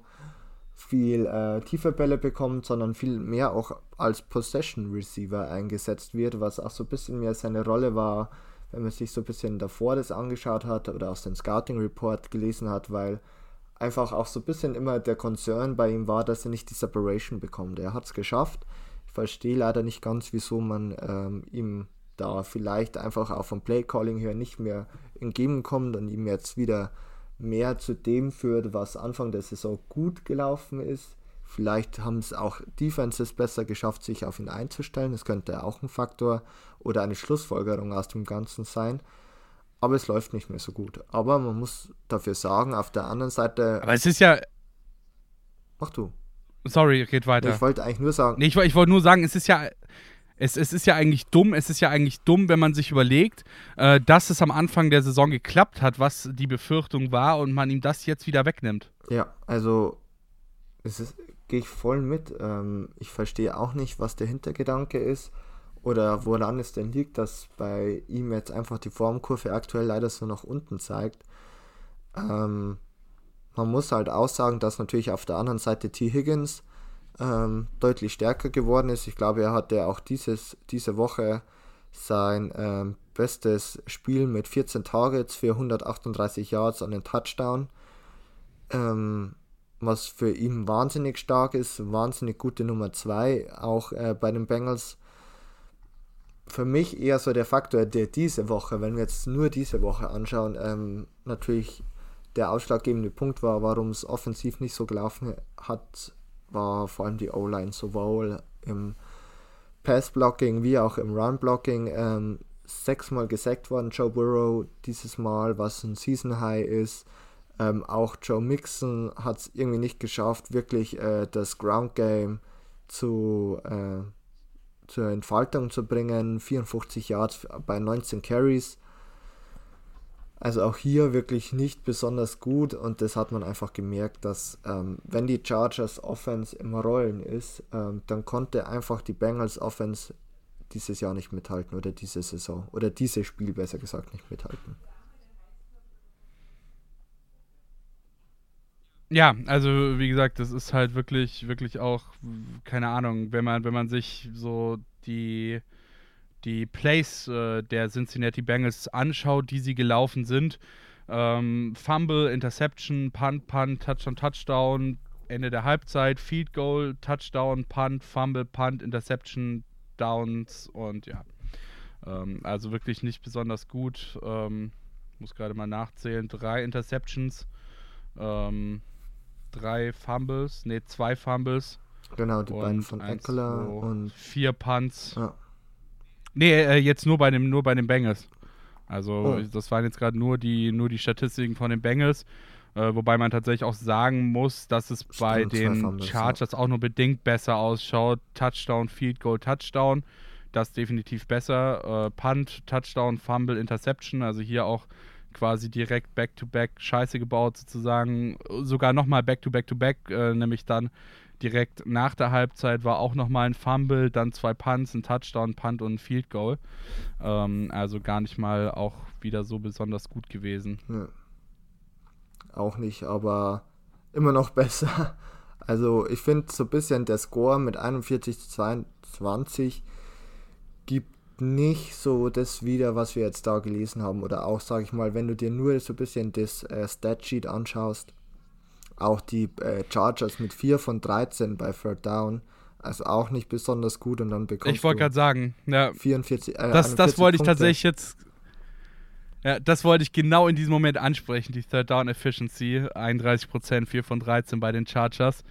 viel äh, tiefe Bälle bekommt, sondern viel mehr auch als Possession Receiver eingesetzt wird, was auch so ein bisschen mehr seine Rolle war, wenn man sich so ein bisschen davor das angeschaut hat oder aus dem Scouting Report gelesen hat, weil einfach auch so ein bisschen immer der Concern bei ihm war, dass er nicht die Separation bekommt. Er hat es geschafft. Ich verstehe leider nicht ganz, wieso man ähm, ihm da vielleicht einfach auch vom Play Calling her nicht mehr entgegenkommt und ihm jetzt wieder mehr zu dem führt, was Anfang der Saison gut gelaufen ist. Vielleicht haben es auch Defenses besser geschafft, sich auf ihn einzustellen. Das könnte auch ein Faktor oder eine Schlussfolgerung aus dem Ganzen sein. Aber es läuft nicht mehr so gut. Aber man muss dafür sagen, auf der anderen Seite. Aber es ist ja. Mach du. Sorry, geht weiter. Ich wollte eigentlich nur sagen. Nee, ich, ich wollte nur sagen, es ist ja. Es, es, ist ja eigentlich dumm, es ist ja eigentlich dumm, wenn man sich überlegt, äh, dass es am Anfang der Saison geklappt hat, was die Befürchtung war und man ihm das jetzt wieder wegnimmt. Ja, also gehe ich voll mit. Ähm, ich verstehe auch nicht, was der Hintergedanke ist oder woran es denn liegt, dass bei ihm jetzt einfach die Formkurve aktuell leider so nach unten zeigt. Ähm, man muss halt auch sagen, dass natürlich auf der anderen Seite T. Higgins ähm, deutlich stärker geworden ist. Ich glaube, er hatte auch dieses, diese Woche sein ähm, bestes Spiel mit 14 Targets für 138 Yards an den Touchdown. Ähm, was für ihn wahnsinnig stark ist, wahnsinnig gute Nummer 2, auch äh, bei den Bengals. Für mich eher so der Faktor, der diese Woche, wenn wir jetzt nur diese Woche anschauen, ähm, natürlich der ausschlaggebende Punkt war, warum es offensiv nicht so gelaufen hat, war vor allem die O-Line, sowohl im Pass-Blocking wie auch im Run-Blocking. Ähm, sechsmal gesackt worden, Joe Burrow dieses Mal, was ein Season-High ist. Ähm, auch Joe Mixon hat es irgendwie nicht geschafft, wirklich äh, das Ground Game zu, äh, zur Entfaltung zu bringen. 54 Yards bei 19 Carries. Also auch hier wirklich nicht besonders gut und das hat man einfach gemerkt, dass ähm, wenn die Chargers Offense im Rollen ist, ähm, dann konnte einfach die Bengals Offense dieses Jahr nicht mithalten oder diese Saison oder dieses Spiel besser gesagt nicht mithalten. Ja, also wie gesagt, das ist halt wirklich, wirklich auch, keine Ahnung, wenn man, wenn man sich so die, die Plays äh, der Cincinnati Bengals anschaut, die sie gelaufen sind. Ähm, Fumble, Interception, Punt, Punt, Touchdown, Touchdown, Ende der Halbzeit, Field Goal, Touchdown, Punt, Fumble, Punt, Interception, Downs und ja. Ähm, also wirklich nicht besonders gut. Ähm, muss gerade mal nachzählen. Drei Interceptions. Ähm, drei Fumbles, ne, zwei Fumbles. Genau, die beiden von Eckler und vier Punts. Ja. Nee, äh, jetzt nur bei dem nur bei den Bengals. Also oh. das waren jetzt gerade nur die nur die Statistiken von den Bengals, äh, wobei man tatsächlich auch sagen muss, dass es Stimmt, bei den Chargers ja. auch nur bedingt besser ausschaut. Touchdown, Field Goal, Touchdown, das definitiv besser. Äh, Punt, Touchdown, Fumble, Interception, also hier auch quasi direkt Back-to-Back -back Scheiße gebaut, sozusagen. Sogar nochmal Back-to-Back-to-Back, äh, nämlich dann direkt nach der Halbzeit war auch nochmal ein Fumble, dann zwei Punts, ein Touchdown, Punt und ein Field Goal. Ähm, also gar nicht mal auch wieder so besonders gut gewesen. Ja. Auch nicht, aber immer noch besser. Also ich finde so ein bisschen der Score mit 41 zu 22 gibt nicht so das wieder, was wir jetzt da gelesen haben. Oder auch, sage ich mal, wenn du dir nur so ein bisschen das äh, Statsheet anschaust, auch die äh, Chargers mit 4 von 13 bei Third Down, also auch nicht besonders gut und dann bekommst Ich wollte gerade sagen, ja, 44, äh, das, das wollte ich tatsächlich jetzt ja, das wollte ich genau in diesem Moment ansprechen, die Third Down Efficiency, 31%, 4 von 13 bei den Chargers.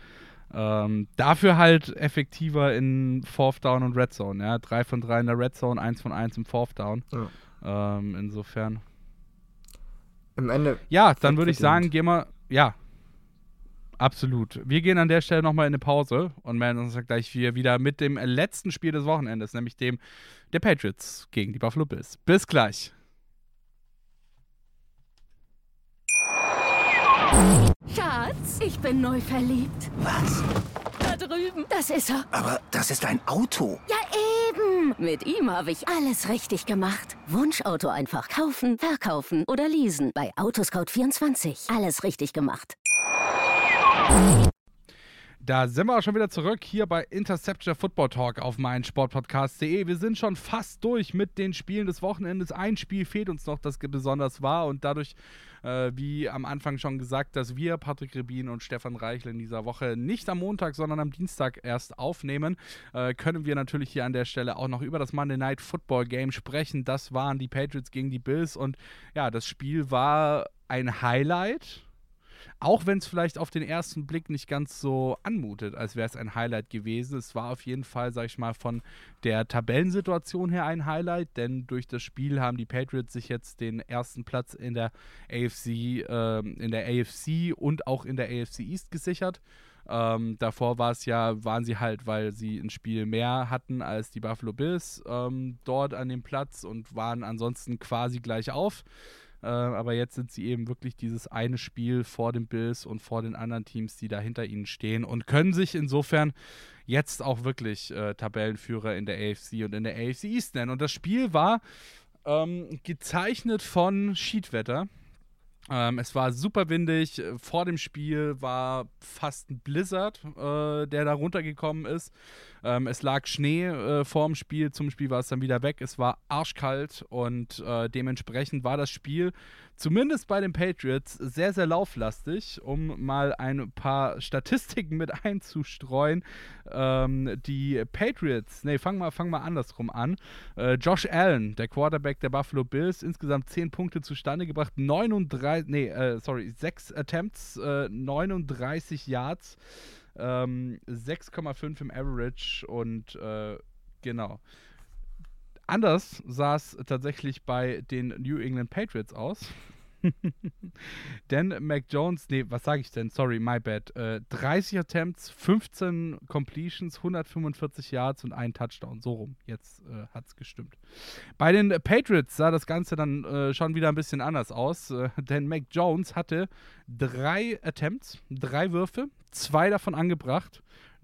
Ähm, dafür halt effektiver in Fourth Down und Red Zone. Ja? Drei von drei in der Red Zone, eins von eins im Fourth Down. Ja. Ähm, insofern. Im Ende. Ja, dann würde ich sagen, gehen wir. Ja, absolut. Wir gehen an der Stelle nochmal in eine Pause und melden uns gleich wieder mit dem letzten Spiel des Wochenendes, nämlich dem der Patriots gegen die Buffalo Bills. Bis gleich. Schatz, ich bin neu verliebt. Was? Da drüben. Das ist er. Aber das ist ein Auto. Ja, eben. Mit ihm habe ich alles richtig gemacht. Wunschauto einfach kaufen, verkaufen oder leasen. Bei Autoscout24. Alles richtig gemacht. Da sind wir auch schon wieder zurück hier bei Interception Football Talk auf meinsportpodcast.de. Wir sind schon fast durch mit den Spielen des Wochenendes. Ein Spiel fehlt uns noch, das besonders war und dadurch, äh, wie am Anfang schon gesagt, dass wir, Patrick Rebin und Stefan Reichel in dieser Woche nicht am Montag, sondern am Dienstag erst aufnehmen, äh, können wir natürlich hier an der Stelle auch noch über das Monday Night Football Game sprechen. Das waren die Patriots gegen die Bills und ja, das Spiel war ein Highlight Auch wenn es vielleicht auf den ersten Blick nicht ganz so anmutet, als wäre es ein Highlight gewesen. Es war auf jeden Fall, sag ich mal, von der Tabellensituation her ein Highlight, denn durch das Spiel haben die Patriots sich jetzt den ersten Platz in der AFC, äh, in der AFC und auch in der AFC East gesichert. Ähm, davor war es ja, waren sie halt, weil sie ein Spiel mehr hatten als die Buffalo Bills ähm, dort an dem Platz und waren ansonsten quasi gleich auf. Äh, aber jetzt sind sie eben wirklich dieses eine Spiel vor den Bills und vor den anderen Teams, die da hinter ihnen stehen und können sich insofern jetzt auch wirklich äh, Tabellenführer in der AFC und in der AFC East nennen. Und das Spiel war ähm, gezeichnet von Schiedwetter. Ähm, es war super windig. Vor dem Spiel war fast ein Blizzard, äh, der da runtergekommen ist. Ähm, es lag Schnee äh, vorm Spiel, zum Spiel war es dann wieder weg. Es war arschkalt und äh, dementsprechend war das Spiel zumindest bei den Patriots sehr, sehr lauflastig, um mal ein paar Statistiken mit einzustreuen. Ähm, die Patriots, nee, fang mal, fang mal andersrum an. Äh, Josh Allen, der Quarterback der Buffalo Bills, insgesamt 10 Punkte zustande gebracht, 39, nee, äh, sorry, 6 Attempts, 39 äh, Yards ähm, 6,5 im Average und äh, genau. Anders sah es tatsächlich bei den New England Patriots aus. denn Mac Jones, nee, was sage ich denn? Sorry, my bad. Äh, 30 Attempts, 15 Completions, 145 Yards und ein Touchdown. So rum. Jetzt äh, es gestimmt. Bei den Patriots sah das Ganze dann äh, schon wieder ein bisschen anders aus, äh, denn Mac Jones hatte drei Attempts, drei Würfe, zwei davon angebracht.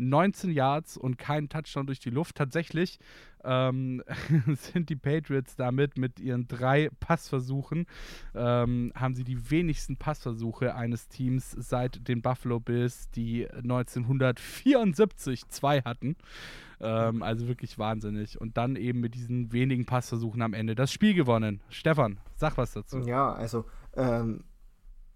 19 Yards und kein Touchdown durch die Luft. Tatsächlich ähm, sind die Patriots damit mit ihren drei Passversuchen, ähm, haben sie die wenigsten Passversuche eines Teams seit den Buffalo Bills, die 1974 zwei hatten. Ähm, also wirklich wahnsinnig. Und dann eben mit diesen wenigen Passversuchen am Ende das Spiel gewonnen. Stefan, sag was dazu. Ja, also ähm,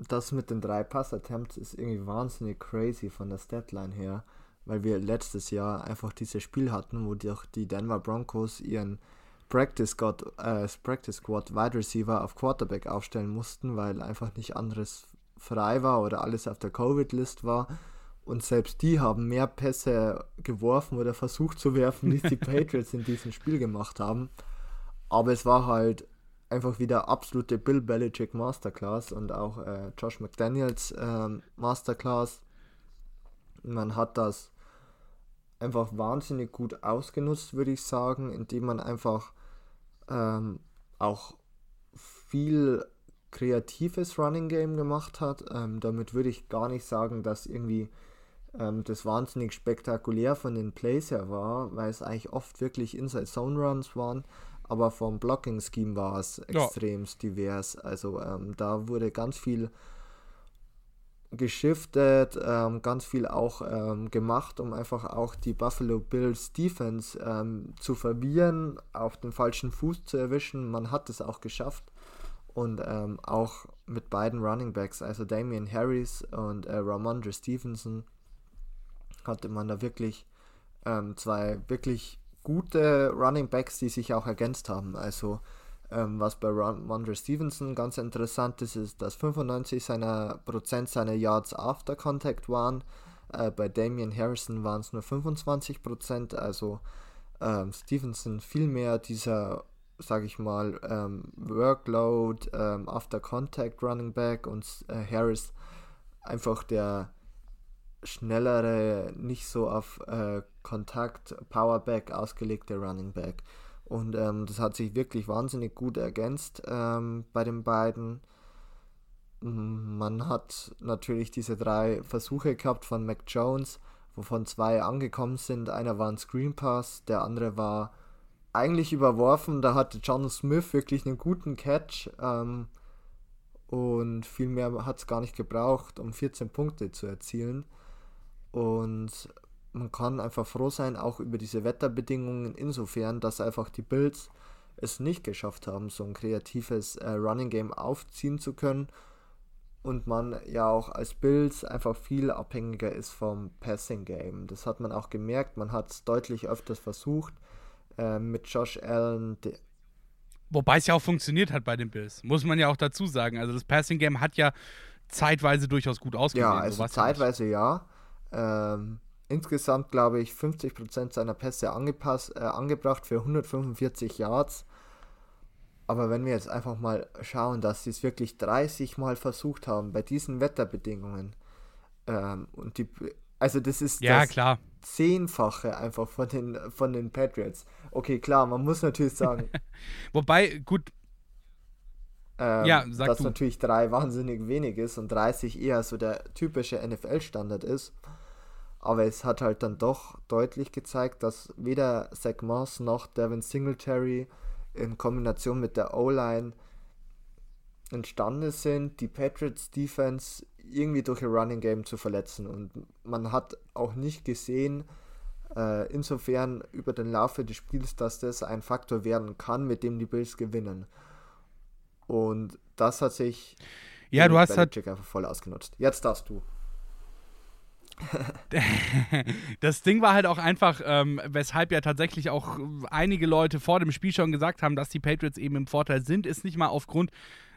das mit den drei Passattempts ist irgendwie wahnsinnig crazy von der Statline her weil wir letztes Jahr einfach dieses Spiel hatten, wo die, die Denver Broncos ihren Practice Squad, äh, Practice Squad Wide Receiver auf Quarterback aufstellen mussten, weil einfach nicht anderes frei war oder alles auf der Covid-List war. Und selbst die haben mehr Pässe geworfen oder versucht zu werfen, wie die Patriots in diesem Spiel gemacht haben. Aber es war halt einfach wieder absolute Bill Belichick Masterclass und auch äh, Josh McDaniels äh, Masterclass. Man hat das einfach wahnsinnig gut ausgenutzt, würde ich sagen, indem man einfach ähm, auch viel kreatives Running Game gemacht hat. Ähm, damit würde ich gar nicht sagen, dass irgendwie ähm, das wahnsinnig spektakulär von den Plays her war, weil es eigentlich oft wirklich Inside Zone Runs waren. Aber vom Blocking Scheme war es extrem ja. divers. Also ähm, da wurde ganz viel geschiftet, ähm, ganz viel auch ähm, gemacht, um einfach auch die Buffalo Bills Defense ähm, zu verwirren, auf den falschen Fuß zu erwischen. Man hat es auch geschafft und ähm, auch mit beiden Running Backs, also Damian Harris und äh, Ramondre Stevenson, hatte man da wirklich ähm, zwei wirklich gute Running Backs, die sich auch ergänzt haben. Also ähm, was bei Ramondre Stevenson ganz interessant ist, ist, dass 95 seiner Prozent seiner Yards after Contact waren. Äh, bei Damian Harrison waren es nur 25 Prozent. Also ähm, Stevenson viel mehr dieser, sage ich mal, ähm, Workload ähm, after Contact Running Back und äh, Harris einfach der schnellere, nicht so auf äh, Kontakt Powerback ausgelegte Running Back. Und ähm, das hat sich wirklich wahnsinnig gut ergänzt ähm, bei den beiden. Man hat natürlich diese drei Versuche gehabt von Mac Jones, wovon zwei angekommen sind. Einer war ein Screen Pass, der andere war eigentlich überworfen. Da hatte John Smith wirklich einen guten Catch. Ähm, und viel mehr hat es gar nicht gebraucht, um 14 Punkte zu erzielen. Und man kann einfach froh sein, auch über diese Wetterbedingungen, insofern, dass einfach die Bills es nicht geschafft haben, so ein kreatives äh, Running Game aufziehen zu können und man ja auch als Bills einfach viel abhängiger ist vom Passing Game. Das hat man auch gemerkt, man hat es deutlich öfters versucht äh, mit Josh Allen. Wobei es ja auch funktioniert hat bei den Bills, muss man ja auch dazu sagen. Also das Passing Game hat ja zeitweise durchaus gut ausgesehen. Ja, also zeitweise ja. Ähm, insgesamt, glaube ich, 50% seiner Pässe angepasst, äh, angebracht für 145 Yards. Aber wenn wir jetzt einfach mal schauen, dass sie es wirklich 30 Mal versucht haben bei diesen Wetterbedingungen, ähm, und die, also das ist ja, das klar. Zehnfache einfach von den, von den Patriots. Okay, klar, man muss natürlich sagen. Wobei, gut. Ähm, ja, sag dass du. natürlich drei wahnsinnig wenig ist und 30 eher so der typische NFL-Standard ist. Aber es hat halt dann doch deutlich gezeigt, dass weder Zach Moss noch Devin Singletary in Kombination mit der O-Line entstanden sind, die Patriots Defense irgendwie durch ihr Running Game zu verletzen. Und man hat auch nicht gesehen, äh, insofern über den Laufe des Spiels, dass das ein Faktor werden kann, mit dem die Bills gewinnen. Und das hat sich ja, du hast halt Belichick voll ausgenutzt. Jetzt darfst du. das Ding war halt auch einfach, ähm, weshalb ja tatsächlich auch einige Leute vor dem Spiel schon gesagt haben, dass die Patriots eben im Vorteil sind, ist nicht mal aufgrund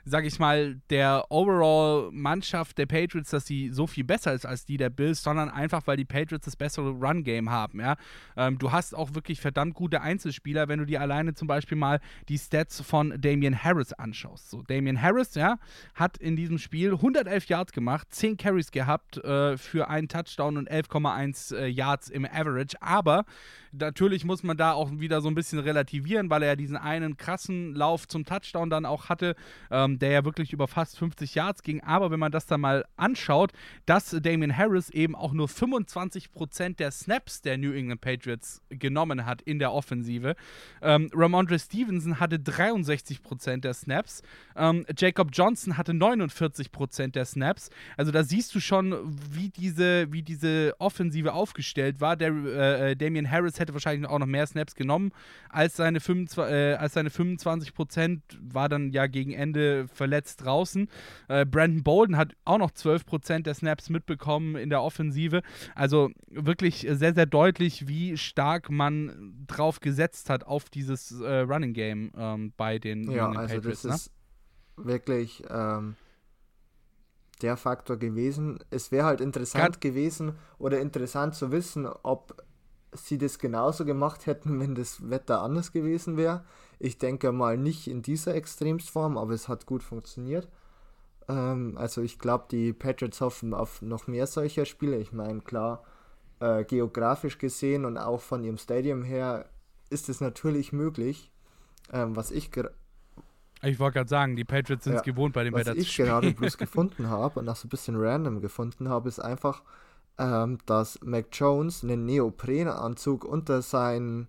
sag ich mal, der Overall-Mannschaft der Patriots, dass sie so viel besser ist als die der Bills, sondern einfach, weil die Patriots das bessere Run-Game haben. Ja? Ähm, du hast auch wirklich verdammt gute Einzelspieler, wenn du dir alleine zum Beispiel mal die Stats von Damian Harris anschaust. So, Damian Harris, ja, hat in diesem Spiel 111 Yards gemacht, 10 Carries gehabt äh, für einen Touchdown und 11,1 äh, Yards im Average, aber natürlich muss man da auch wieder so ein bisschen relativieren, weil er ja diesen einen krassen Lauf zum Touchdown dann auch hatte. Ähm, der ja wirklich über fast 50 Yards ging. Aber wenn man das dann mal anschaut, dass Damian Harris eben auch nur 25% der Snaps der New England Patriots genommen hat in der Offensive. Ähm, Ramondre Stevenson hatte 63% der Snaps. Ähm, Jacob Johnson hatte 49% der Snaps. Also da siehst du schon, wie diese, wie diese Offensive aufgestellt war. Der, äh, Damian Harris hätte wahrscheinlich auch noch mehr Snaps genommen als seine 25, äh, als seine 25%, war dann ja gegen Ende verletzt draußen. Äh, Brandon Bolden hat auch noch 12% der Snaps mitbekommen in der Offensive. Also wirklich sehr, sehr deutlich, wie stark man drauf gesetzt hat auf dieses äh, Running Game ähm, bei den ja, also Patriots. Das ist wirklich ähm, der Faktor gewesen. Es wäre halt interessant Grad gewesen oder interessant zu wissen, ob sie das genauso gemacht hätten, wenn das Wetter anders gewesen wäre. Ich denke mal nicht in dieser Extremsform, aber es hat gut funktioniert. Ähm, also ich glaube, die Patriots hoffen auf noch mehr solcher Spiele. Ich meine, klar, äh, geografisch gesehen und auch von ihrem Stadium her ist es natürlich möglich. Ähm, was ich ich wollte gerade sagen, die Patriots sind es ja, gewohnt, bei den Was Wetter ich gerade bloß gefunden habe und auch so ein bisschen random gefunden habe, ist einfach, ähm, dass Mac Jones einen Neoprenanzug unter sein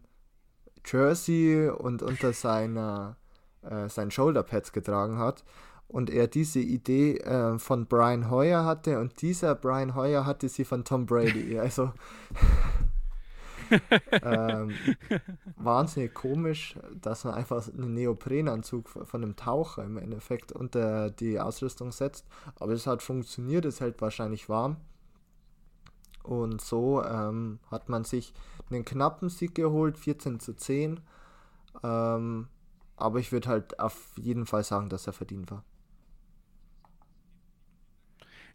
Jersey und unter seiner äh, seinen Shoulderpads getragen hat und er diese Idee äh, von Brian Hoyer hatte und dieser Brian Hoyer hatte sie von Tom Brady. Also ähm, wahnsinnig komisch, dass man einfach einen Neoprenanzug von einem Taucher im Endeffekt unter die Ausrüstung setzt. Aber es hat funktioniert, es hält wahrscheinlich warm. Und so ähm, hat man sich einen knappen Sieg geholt, 14 zu 10. Ähm, aber ich würde halt auf jeden Fall sagen, dass er verdient war.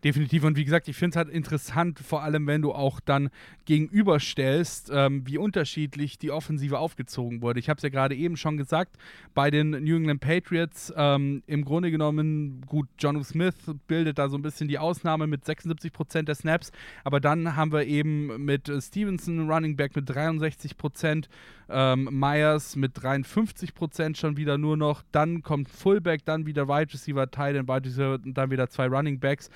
Definitiv. Und wie gesagt, ich finde es halt interessant, vor allem wenn du auch dann gegenüberstellst, ähm, wie unterschiedlich die Offensive aufgezogen wurde. Ich habe es ja gerade eben schon gesagt, bei den New England Patriots ähm, im Grunde genommen, gut, John Smith bildet da so ein bisschen die Ausnahme mit 76 Prozent der Snaps, aber dann haben wir eben mit Stevenson Running Back mit 63%, Prozent, ähm, Myers mit 53 Prozent schon wieder nur noch, dann kommt Fullback, dann wieder Wide Receiver, Tight End, Wide Receiver, dann wieder zwei Running Backs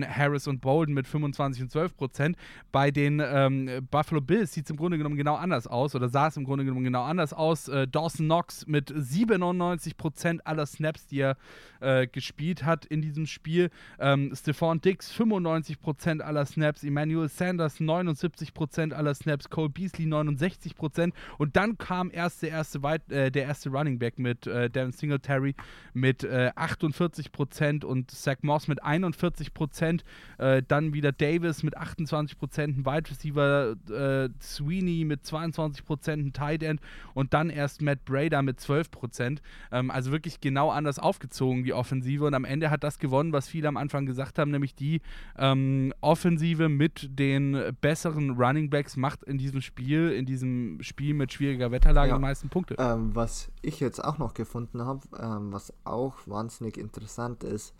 Harris und Bolden mit 25 und 12 Prozent. Bei den ähm, Buffalo Bills sieht es im Grunde genommen genau anders aus oder sah es im Grunde genommen genau anders aus. Äh, Dawson Knox mit 97 Prozent aller Snaps, die er äh, gespielt hat in diesem Spiel. Ähm, Stephon Dix 95 Prozent aller Snaps. Emmanuel Sanders 79 Prozent aller Snaps. Cole Beasley 69 Prozent. Und dann kam erst der erste, äh, der erste Running Back mit äh, Devin Singletary mit 48 äh, Prozent und Zach Moss mit 41 Prozent. Prozent. Äh, dann wieder Davis mit 28 Prozent, ein Wide Receiver äh, Sweeney mit 22 Prozent, ein Tight End und dann erst Matt Brader mit 12 Prozent. Ähm, also wirklich genau anders aufgezogen, die Offensive. Und am Ende hat das gewonnen, was viele am Anfang gesagt haben, nämlich die ähm, Offensive mit den besseren Running Backs macht in diesem Spiel, in diesem Spiel mit schwieriger Wetterlage Ja. die meisten Punkte. Ähm, was ich jetzt auch noch gefunden habe, ähm, was auch wahnsinnig interessant ist,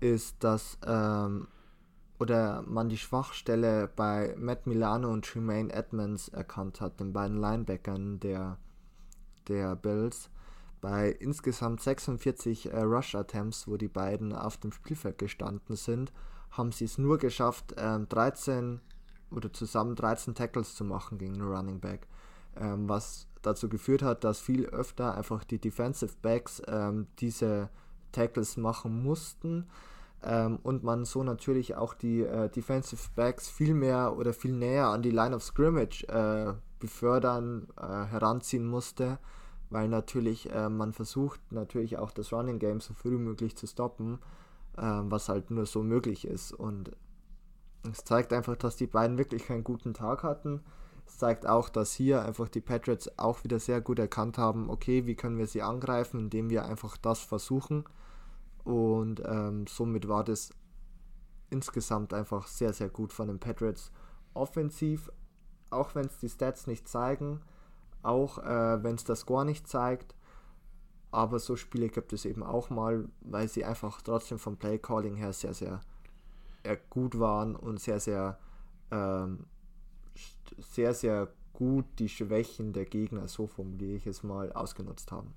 ist, dass ähm, oder man die Schwachstelle bei Matt Milano und Tremaine Edmonds erkannt hat, den beiden Linebackern der, der Bills. Bei insgesamt 46 äh, Rush Attempts, wo die beiden auf dem Spielfeld gestanden sind, haben sie es nur geschafft, ähm, 13 oder zusammen 13 Tackles zu machen gegen einen Running Back ähm, was dazu geführt hat, dass viel öfter einfach die Defensive Backs ähm, diese Tackles machen mussten ähm, und man so natürlich auch die äh, Defensive Backs viel mehr oder viel näher an die Line of Scrimmage äh, befördern, äh, heranziehen musste, weil natürlich äh, man versucht natürlich auch das Running Game so früh wie möglich zu stoppen, ähm, was halt nur so möglich ist und es zeigt einfach, dass die beiden wirklich keinen guten Tag hatten. Es zeigt auch, dass hier einfach die Patriots auch wieder sehr gut erkannt haben, okay, wie können wir sie angreifen, indem wir einfach das versuchen. Und ähm, somit war das insgesamt einfach sehr, sehr gut von den Patriots offensiv, auch wenn es die Stats nicht zeigen, auch äh, wenn es der Score nicht zeigt. Aber so Spiele gibt es eben auch mal, weil sie einfach trotzdem vom Play Calling her sehr, sehr äh, gut waren und sehr, sehr, ähm, sehr, sehr gut die Schwächen der Gegner, so formuliere ich es mal, ausgenutzt haben.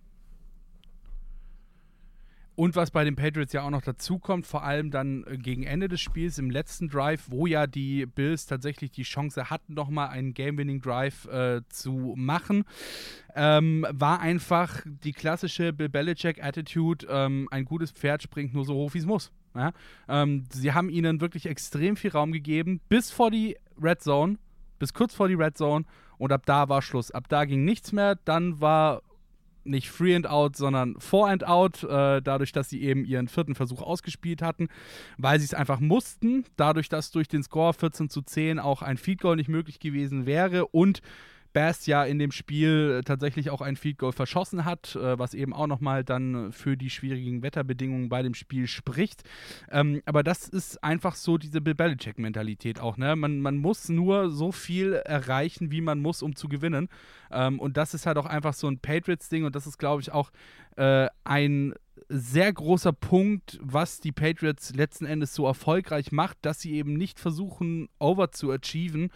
Und was bei den Patriots ja auch noch dazu kommt, vor allem dann äh, gegen Ende des Spiels im letzten Drive, wo ja die Bills tatsächlich die Chance hatten, nochmal einen Game-Winning-Drive äh, zu machen, ähm, war einfach die klassische Bill Belichick-Attitude, ähm, ein gutes Pferd springt nur so hoch, wie es muss. Ja? Ähm, sie haben ihnen wirklich extrem viel Raum gegeben, bis vor die Red Zone, bis kurz vor die Red Zone und ab da war Schluss. Ab da ging nichts mehr, dann war nicht Free and Out, sondern Four and Out, äh, dadurch, dass sie eben ihren vierten Versuch ausgespielt hatten, weil sie es einfach mussten, dadurch, dass durch den Score 14 zu 10 auch ein Feed Goal nicht möglich gewesen wäre und Bass ja in dem Spiel tatsächlich auch ein Field Goal verschossen hat, äh, was eben auch nochmal dann für die schwierigen Wetterbedingungen bei dem Spiel spricht. Ähm, aber das ist einfach so diese Bill Belichick-Mentalität auch. Ne? Man, man muss nur so viel erreichen, wie man muss, um zu gewinnen. Ähm, und das ist halt auch einfach so ein Patriots-Ding und das ist, glaube ich, auch äh, ein sehr großer Punkt, was die Patriots letzten Endes so erfolgreich macht, dass sie eben nicht versuchen, over zu achieven,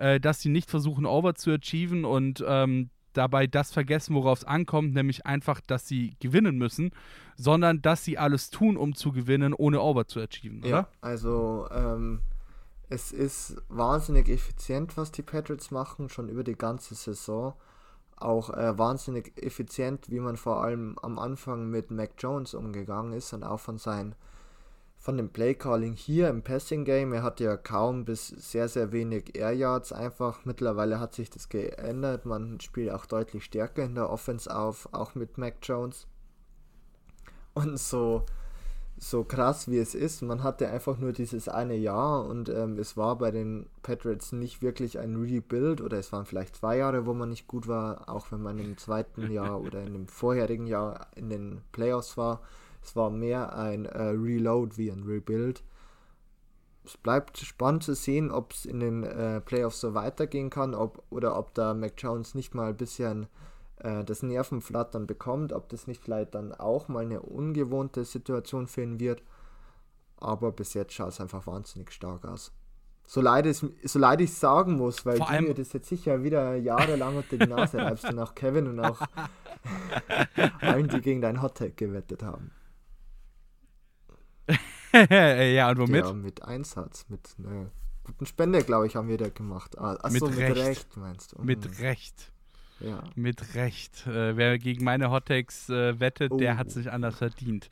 äh, dass sie nicht versuchen, over zu achieven und ähm, dabei das vergessen, worauf es ankommt, nämlich einfach, dass sie gewinnen müssen, sondern dass sie alles tun, um zu gewinnen, ohne over zu achieven? Ja, also ähm, es ist wahnsinnig effizient, was die Patriots machen, schon über die ganze Saison. Auch äh, wahnsinnig effizient, wie man vor allem am Anfang mit Mac Jones umgegangen ist und auch von seinen von dem Playcalling hier im Passing Game. Er hatte ja kaum bis sehr, sehr wenig Air Yards einfach. Mittlerweile hat sich das geändert. Man spielt auch deutlich stärker in der Offense auf, auch mit Mac Jones. Und so, so krass wie es ist, man hatte einfach nur dieses eine Jahr und ähm, es war bei den Patriots nicht wirklich ein Rebuild oder es waren vielleicht zwei Jahre, wo man nicht gut war, auch wenn man im zweiten Jahr oder in dem vorherigen Jahr in den Playoffs war. Es war mehr ein äh, Reload wie ein Rebuild. Es bleibt spannend zu sehen, ob es in den äh, Playoffs so weitergehen kann, ob oder ob da Mac Jones nicht mal ein bisschen äh, das Nervenflattern bekommt, ob das nicht vielleicht dann auch mal eine ungewohnte Situation für ihn wird. Aber bis jetzt schaut es einfach wahnsinnig stark aus. So leid, es, so leid ich sagen muss, weil Vor du mir das jetzt sicher wieder jahrelang unter die Nase reibst und auch Kevin und auch allen, die gegen dein Hottag gewettet haben. ja, und womit? Ja, mit Einsatz, mit einer guten Spende, glaube ich, haben wir da gemacht. Ah, achso, Mit mit, Recht. Recht. meinst du? Mit Mhm. Recht. Ja. Mit Recht. Äh, wer gegen meine Hottakes äh, wettet, der Oh. hat sich anders verdient.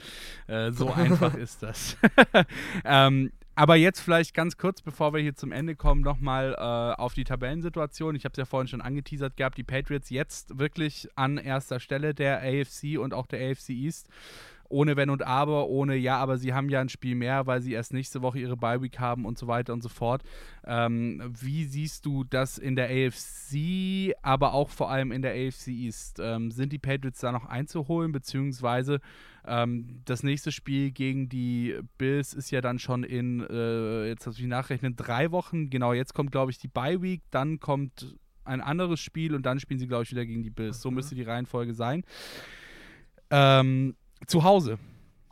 Äh, so einfach ist das. ähm, aber jetzt vielleicht ganz kurz, bevor wir hier zum Ende kommen, nochmal äh, auf die Tabellensituation. Ich habe es ja vorhin schon angeteasert gehabt, die Patriots jetzt wirklich an erster Stelle der AFC und auch der AFC East. Ohne Wenn und Aber, ohne Ja, aber sie haben ja ein Spiel mehr, weil sie erst nächste Woche ihre Bye-Week haben und so weiter und so fort. Ähm, wie siehst du das in der AFC, aber auch vor allem in der AFC East? Ähm, sind die Patriots da noch einzuholen, beziehungsweise ähm, das nächste Spiel gegen die Bills ist ja dann schon in, äh, jetzt muss ich nachrechnen, drei Wochen. Genau, jetzt kommt, glaube ich, die Bye-Week, dann kommt ein anderes Spiel und dann spielen sie, glaube ich, wieder gegen die Bills. So müsste die Reihenfolge sein. Ähm, zu Hause.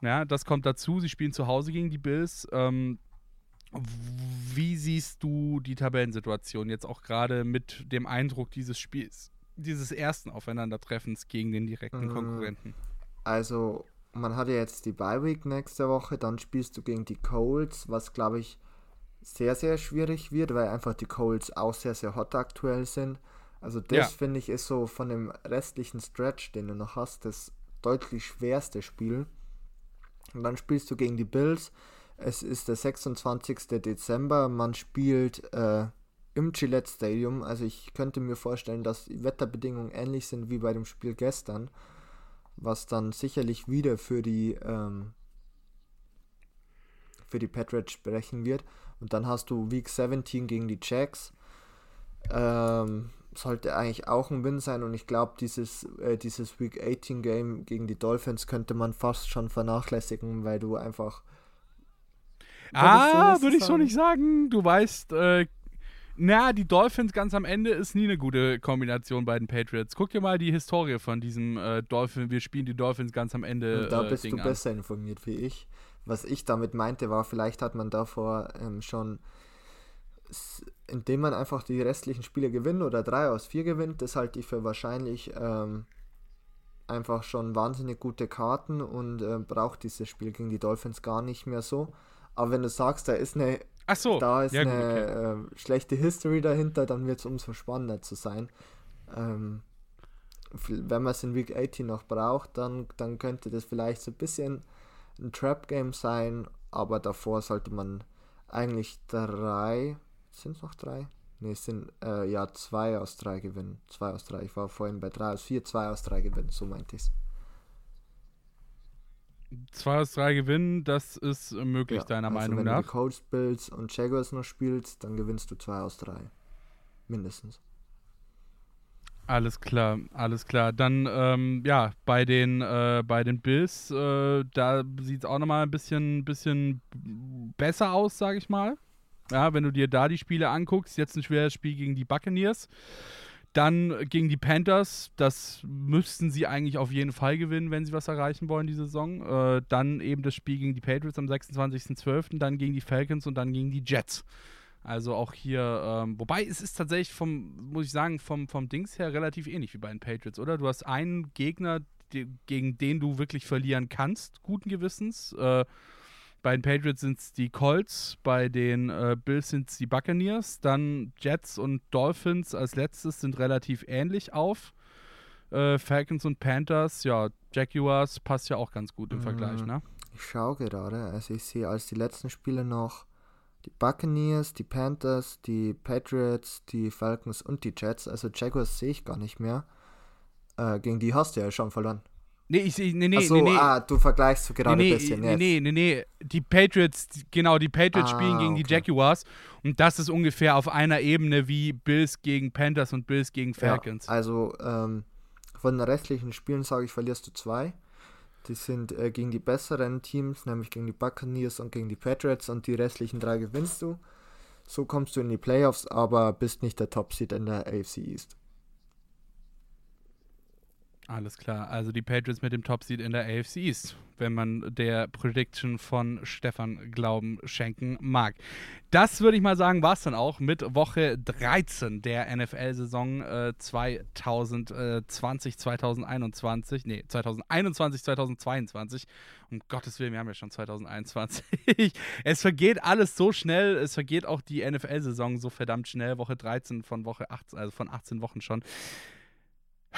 Ja, das kommt dazu. Sie spielen zu Hause gegen die Bills. Ähm, wie siehst du die Tabellensituation jetzt auch gerade mit dem Eindruck dieses Spiels, dieses ersten Aufeinandertreffens gegen den direkten Mm. Konkurrenten? Also, man hat ja jetzt die Bye Week nächste Woche, dann spielst du gegen die Colts, was glaube ich sehr, sehr schwierig wird, weil einfach die Colts auch sehr, sehr hot aktuell sind. Also das Ja. finde ich ist so von dem restlichen Stretch, den du noch hast, das deutlich schwerste Spiel. Und dann spielst du gegen die Bills. Es ist der 26. Dezember. Man spielt äh, im Gillette Stadium. Also ich könnte mir vorstellen, dass die Wetterbedingungen ähnlich sind wie bei dem Spiel gestern. Was dann sicherlich wieder für die ähm, für die Patriots sprechen wird. Und dann hast du Week 17 gegen die Jacks. Ähm, sollte eigentlich auch ein Win sein und ich glaube, dieses, äh, dieses Week 18 Game gegen die Dolphins könnte man fast schon vernachlässigen, weil du einfach. Ah, würde ich so nicht sagen. Du weißt, äh, na, die Dolphins ganz am Ende ist nie eine gute Kombination bei den Patriots. Guck dir mal die Historie von diesem äh, Dolphin, wir spielen die Dolphins ganz am Ende. Und da äh, bist Ding du an. besser informiert wie ich. Was ich damit meinte, war, vielleicht hat man davor ähm, schon, indem man einfach die restlichen Spiele gewinnt oder drei aus vier gewinnt, das halte ich für wahrscheinlich ähm, einfach schon wahnsinnig gute Karten und äh, braucht dieses Spiel gegen die Dolphins gar nicht mehr so. Aber wenn du sagst, da ist eine, Ach so, da ist ja, gut, eine okay. äh, schlechte History dahinter, dann wird es umso spannender zu sein. Ähm, wenn man es in Week 18 noch braucht, dann, dann könnte das vielleicht so ein bisschen ein Trap-Game sein, aber davor sollte man eigentlich drei, sind es noch drei? Ne, es sind äh, ja zwei aus drei gewinnen. Zwei aus drei. Ich war vorhin bei drei aus vier, zwei aus drei gewinnen, so meinte ich es. Zwei aus drei gewinnen, das ist äh, möglich, deiner also Meinung wenn du nach. die Colts, Bills und Jaguars noch spielst, dann gewinnst du zwei aus drei. Mindestens. Alles klar, alles klar. Dann, ähm, ja, bei den, äh, bei den Bills, äh, da sieht es auch nochmal ein bisschen, bisschen besser aus, sage ich mal. Ja, wenn du dir da die Spiele anguckst, jetzt ein schweres Spiel gegen die Buccaneers. Dann gegen die Panthers, das müssten sie eigentlich auf jeden Fall gewinnen, wenn sie was erreichen wollen, die Saison. Äh, dann eben das Spiel gegen die Patriots am 26.12., dann gegen die Falcons und dann gegen die Jets. Also auch hier, ähm, wobei es ist tatsächlich vom, muss ich sagen, vom, vom Dings her relativ ähnlich wie bei den Patriots, oder? Du hast einen Gegner, die, gegen den du wirklich verlieren kannst, guten Gewissens. Äh, bei den Patriots sind es die Colts, bei den äh, Bills sind es die Buccaneers, dann Jets und Dolphins als letztes sind relativ ähnlich auf. Äh, Falcons und Panthers, ja, Jaguars passt ja auch ganz gut im Vergleich, Mm. ne? Ich schaue gerade, also ich sehe als die letzten Spiele noch die Buccaneers, die Panthers, die Patriots, die Falcons und die Jets. Also Jaguars sehe ich gar nicht mehr. Äh, gegen die hast du ja schon verloren. Nee, ich sehe, nee, nee, Achso, nee, nee. ah, du vergleichst so gerade nee, ein bisschen nee, jetzt. nee, nee, nee, die Patriots, die- genau, die Patriots Ah, spielen gegen die okay. Jaguars und das ist ungefähr auf einer Ebene wie Bills gegen Panthers und Bills gegen Falcons. Ja, also ähm, von den restlichen Spielen sage ich, verlierst du zwei. Die sind äh, gegen die besseren Teams, nämlich gegen die Buccaneers und gegen die Patriots und die restlichen drei gewinnst du. So kommst du in die Playoffs, aber bist nicht der Top-Seed in der AFC East. Alles klar, also die Patriots mit dem Top-Seed in der AFC East, wenn man der Prediction von Stefan Glauben schenken mag. Das würde ich mal sagen, war es dann auch mit Woche 13 der NFL-Saison äh, 2020, 2021, nee, 2021, 2022. Um Gottes Willen, wir haben ja schon 2021. es vergeht alles so schnell, es vergeht auch die NFL-Saison so verdammt schnell, Woche 13 von Woche 18, also von 18 Wochen schon.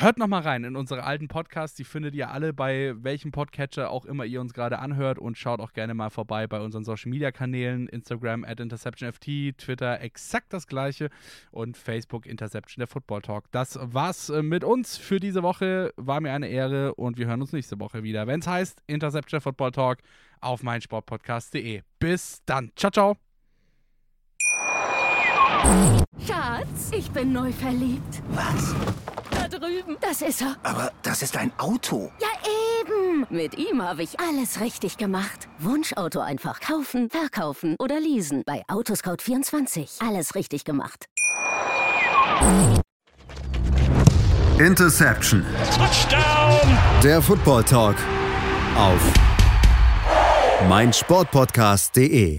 Hört noch mal rein in unsere alten Podcasts. Die findet ihr alle bei welchem Podcatcher auch immer ihr uns gerade anhört. Und schaut auch gerne mal vorbei bei unseren Social Media Kanälen: Instagram at InterceptionFT, Twitter exakt das gleiche und Facebook Interception der Football Talk. Das war's äh, mit uns für diese Woche. War mir eine Ehre und wir hören uns nächste Woche wieder, wenn es heißt Interception der Football Talk auf meinsportpodcast.de. Bis dann. Ciao, ciao. Schatz, ich bin neu verliebt. Was? Da drüben. Das ist er. Aber das ist ein Auto. Ja, eben. Mit ihm habe ich alles richtig gemacht. Wunschauto einfach kaufen, verkaufen oder leasen. Bei Autoscout24. Alles richtig gemacht. Interception. Touchdown! Der Football Talk auf meinsportpodcast.de.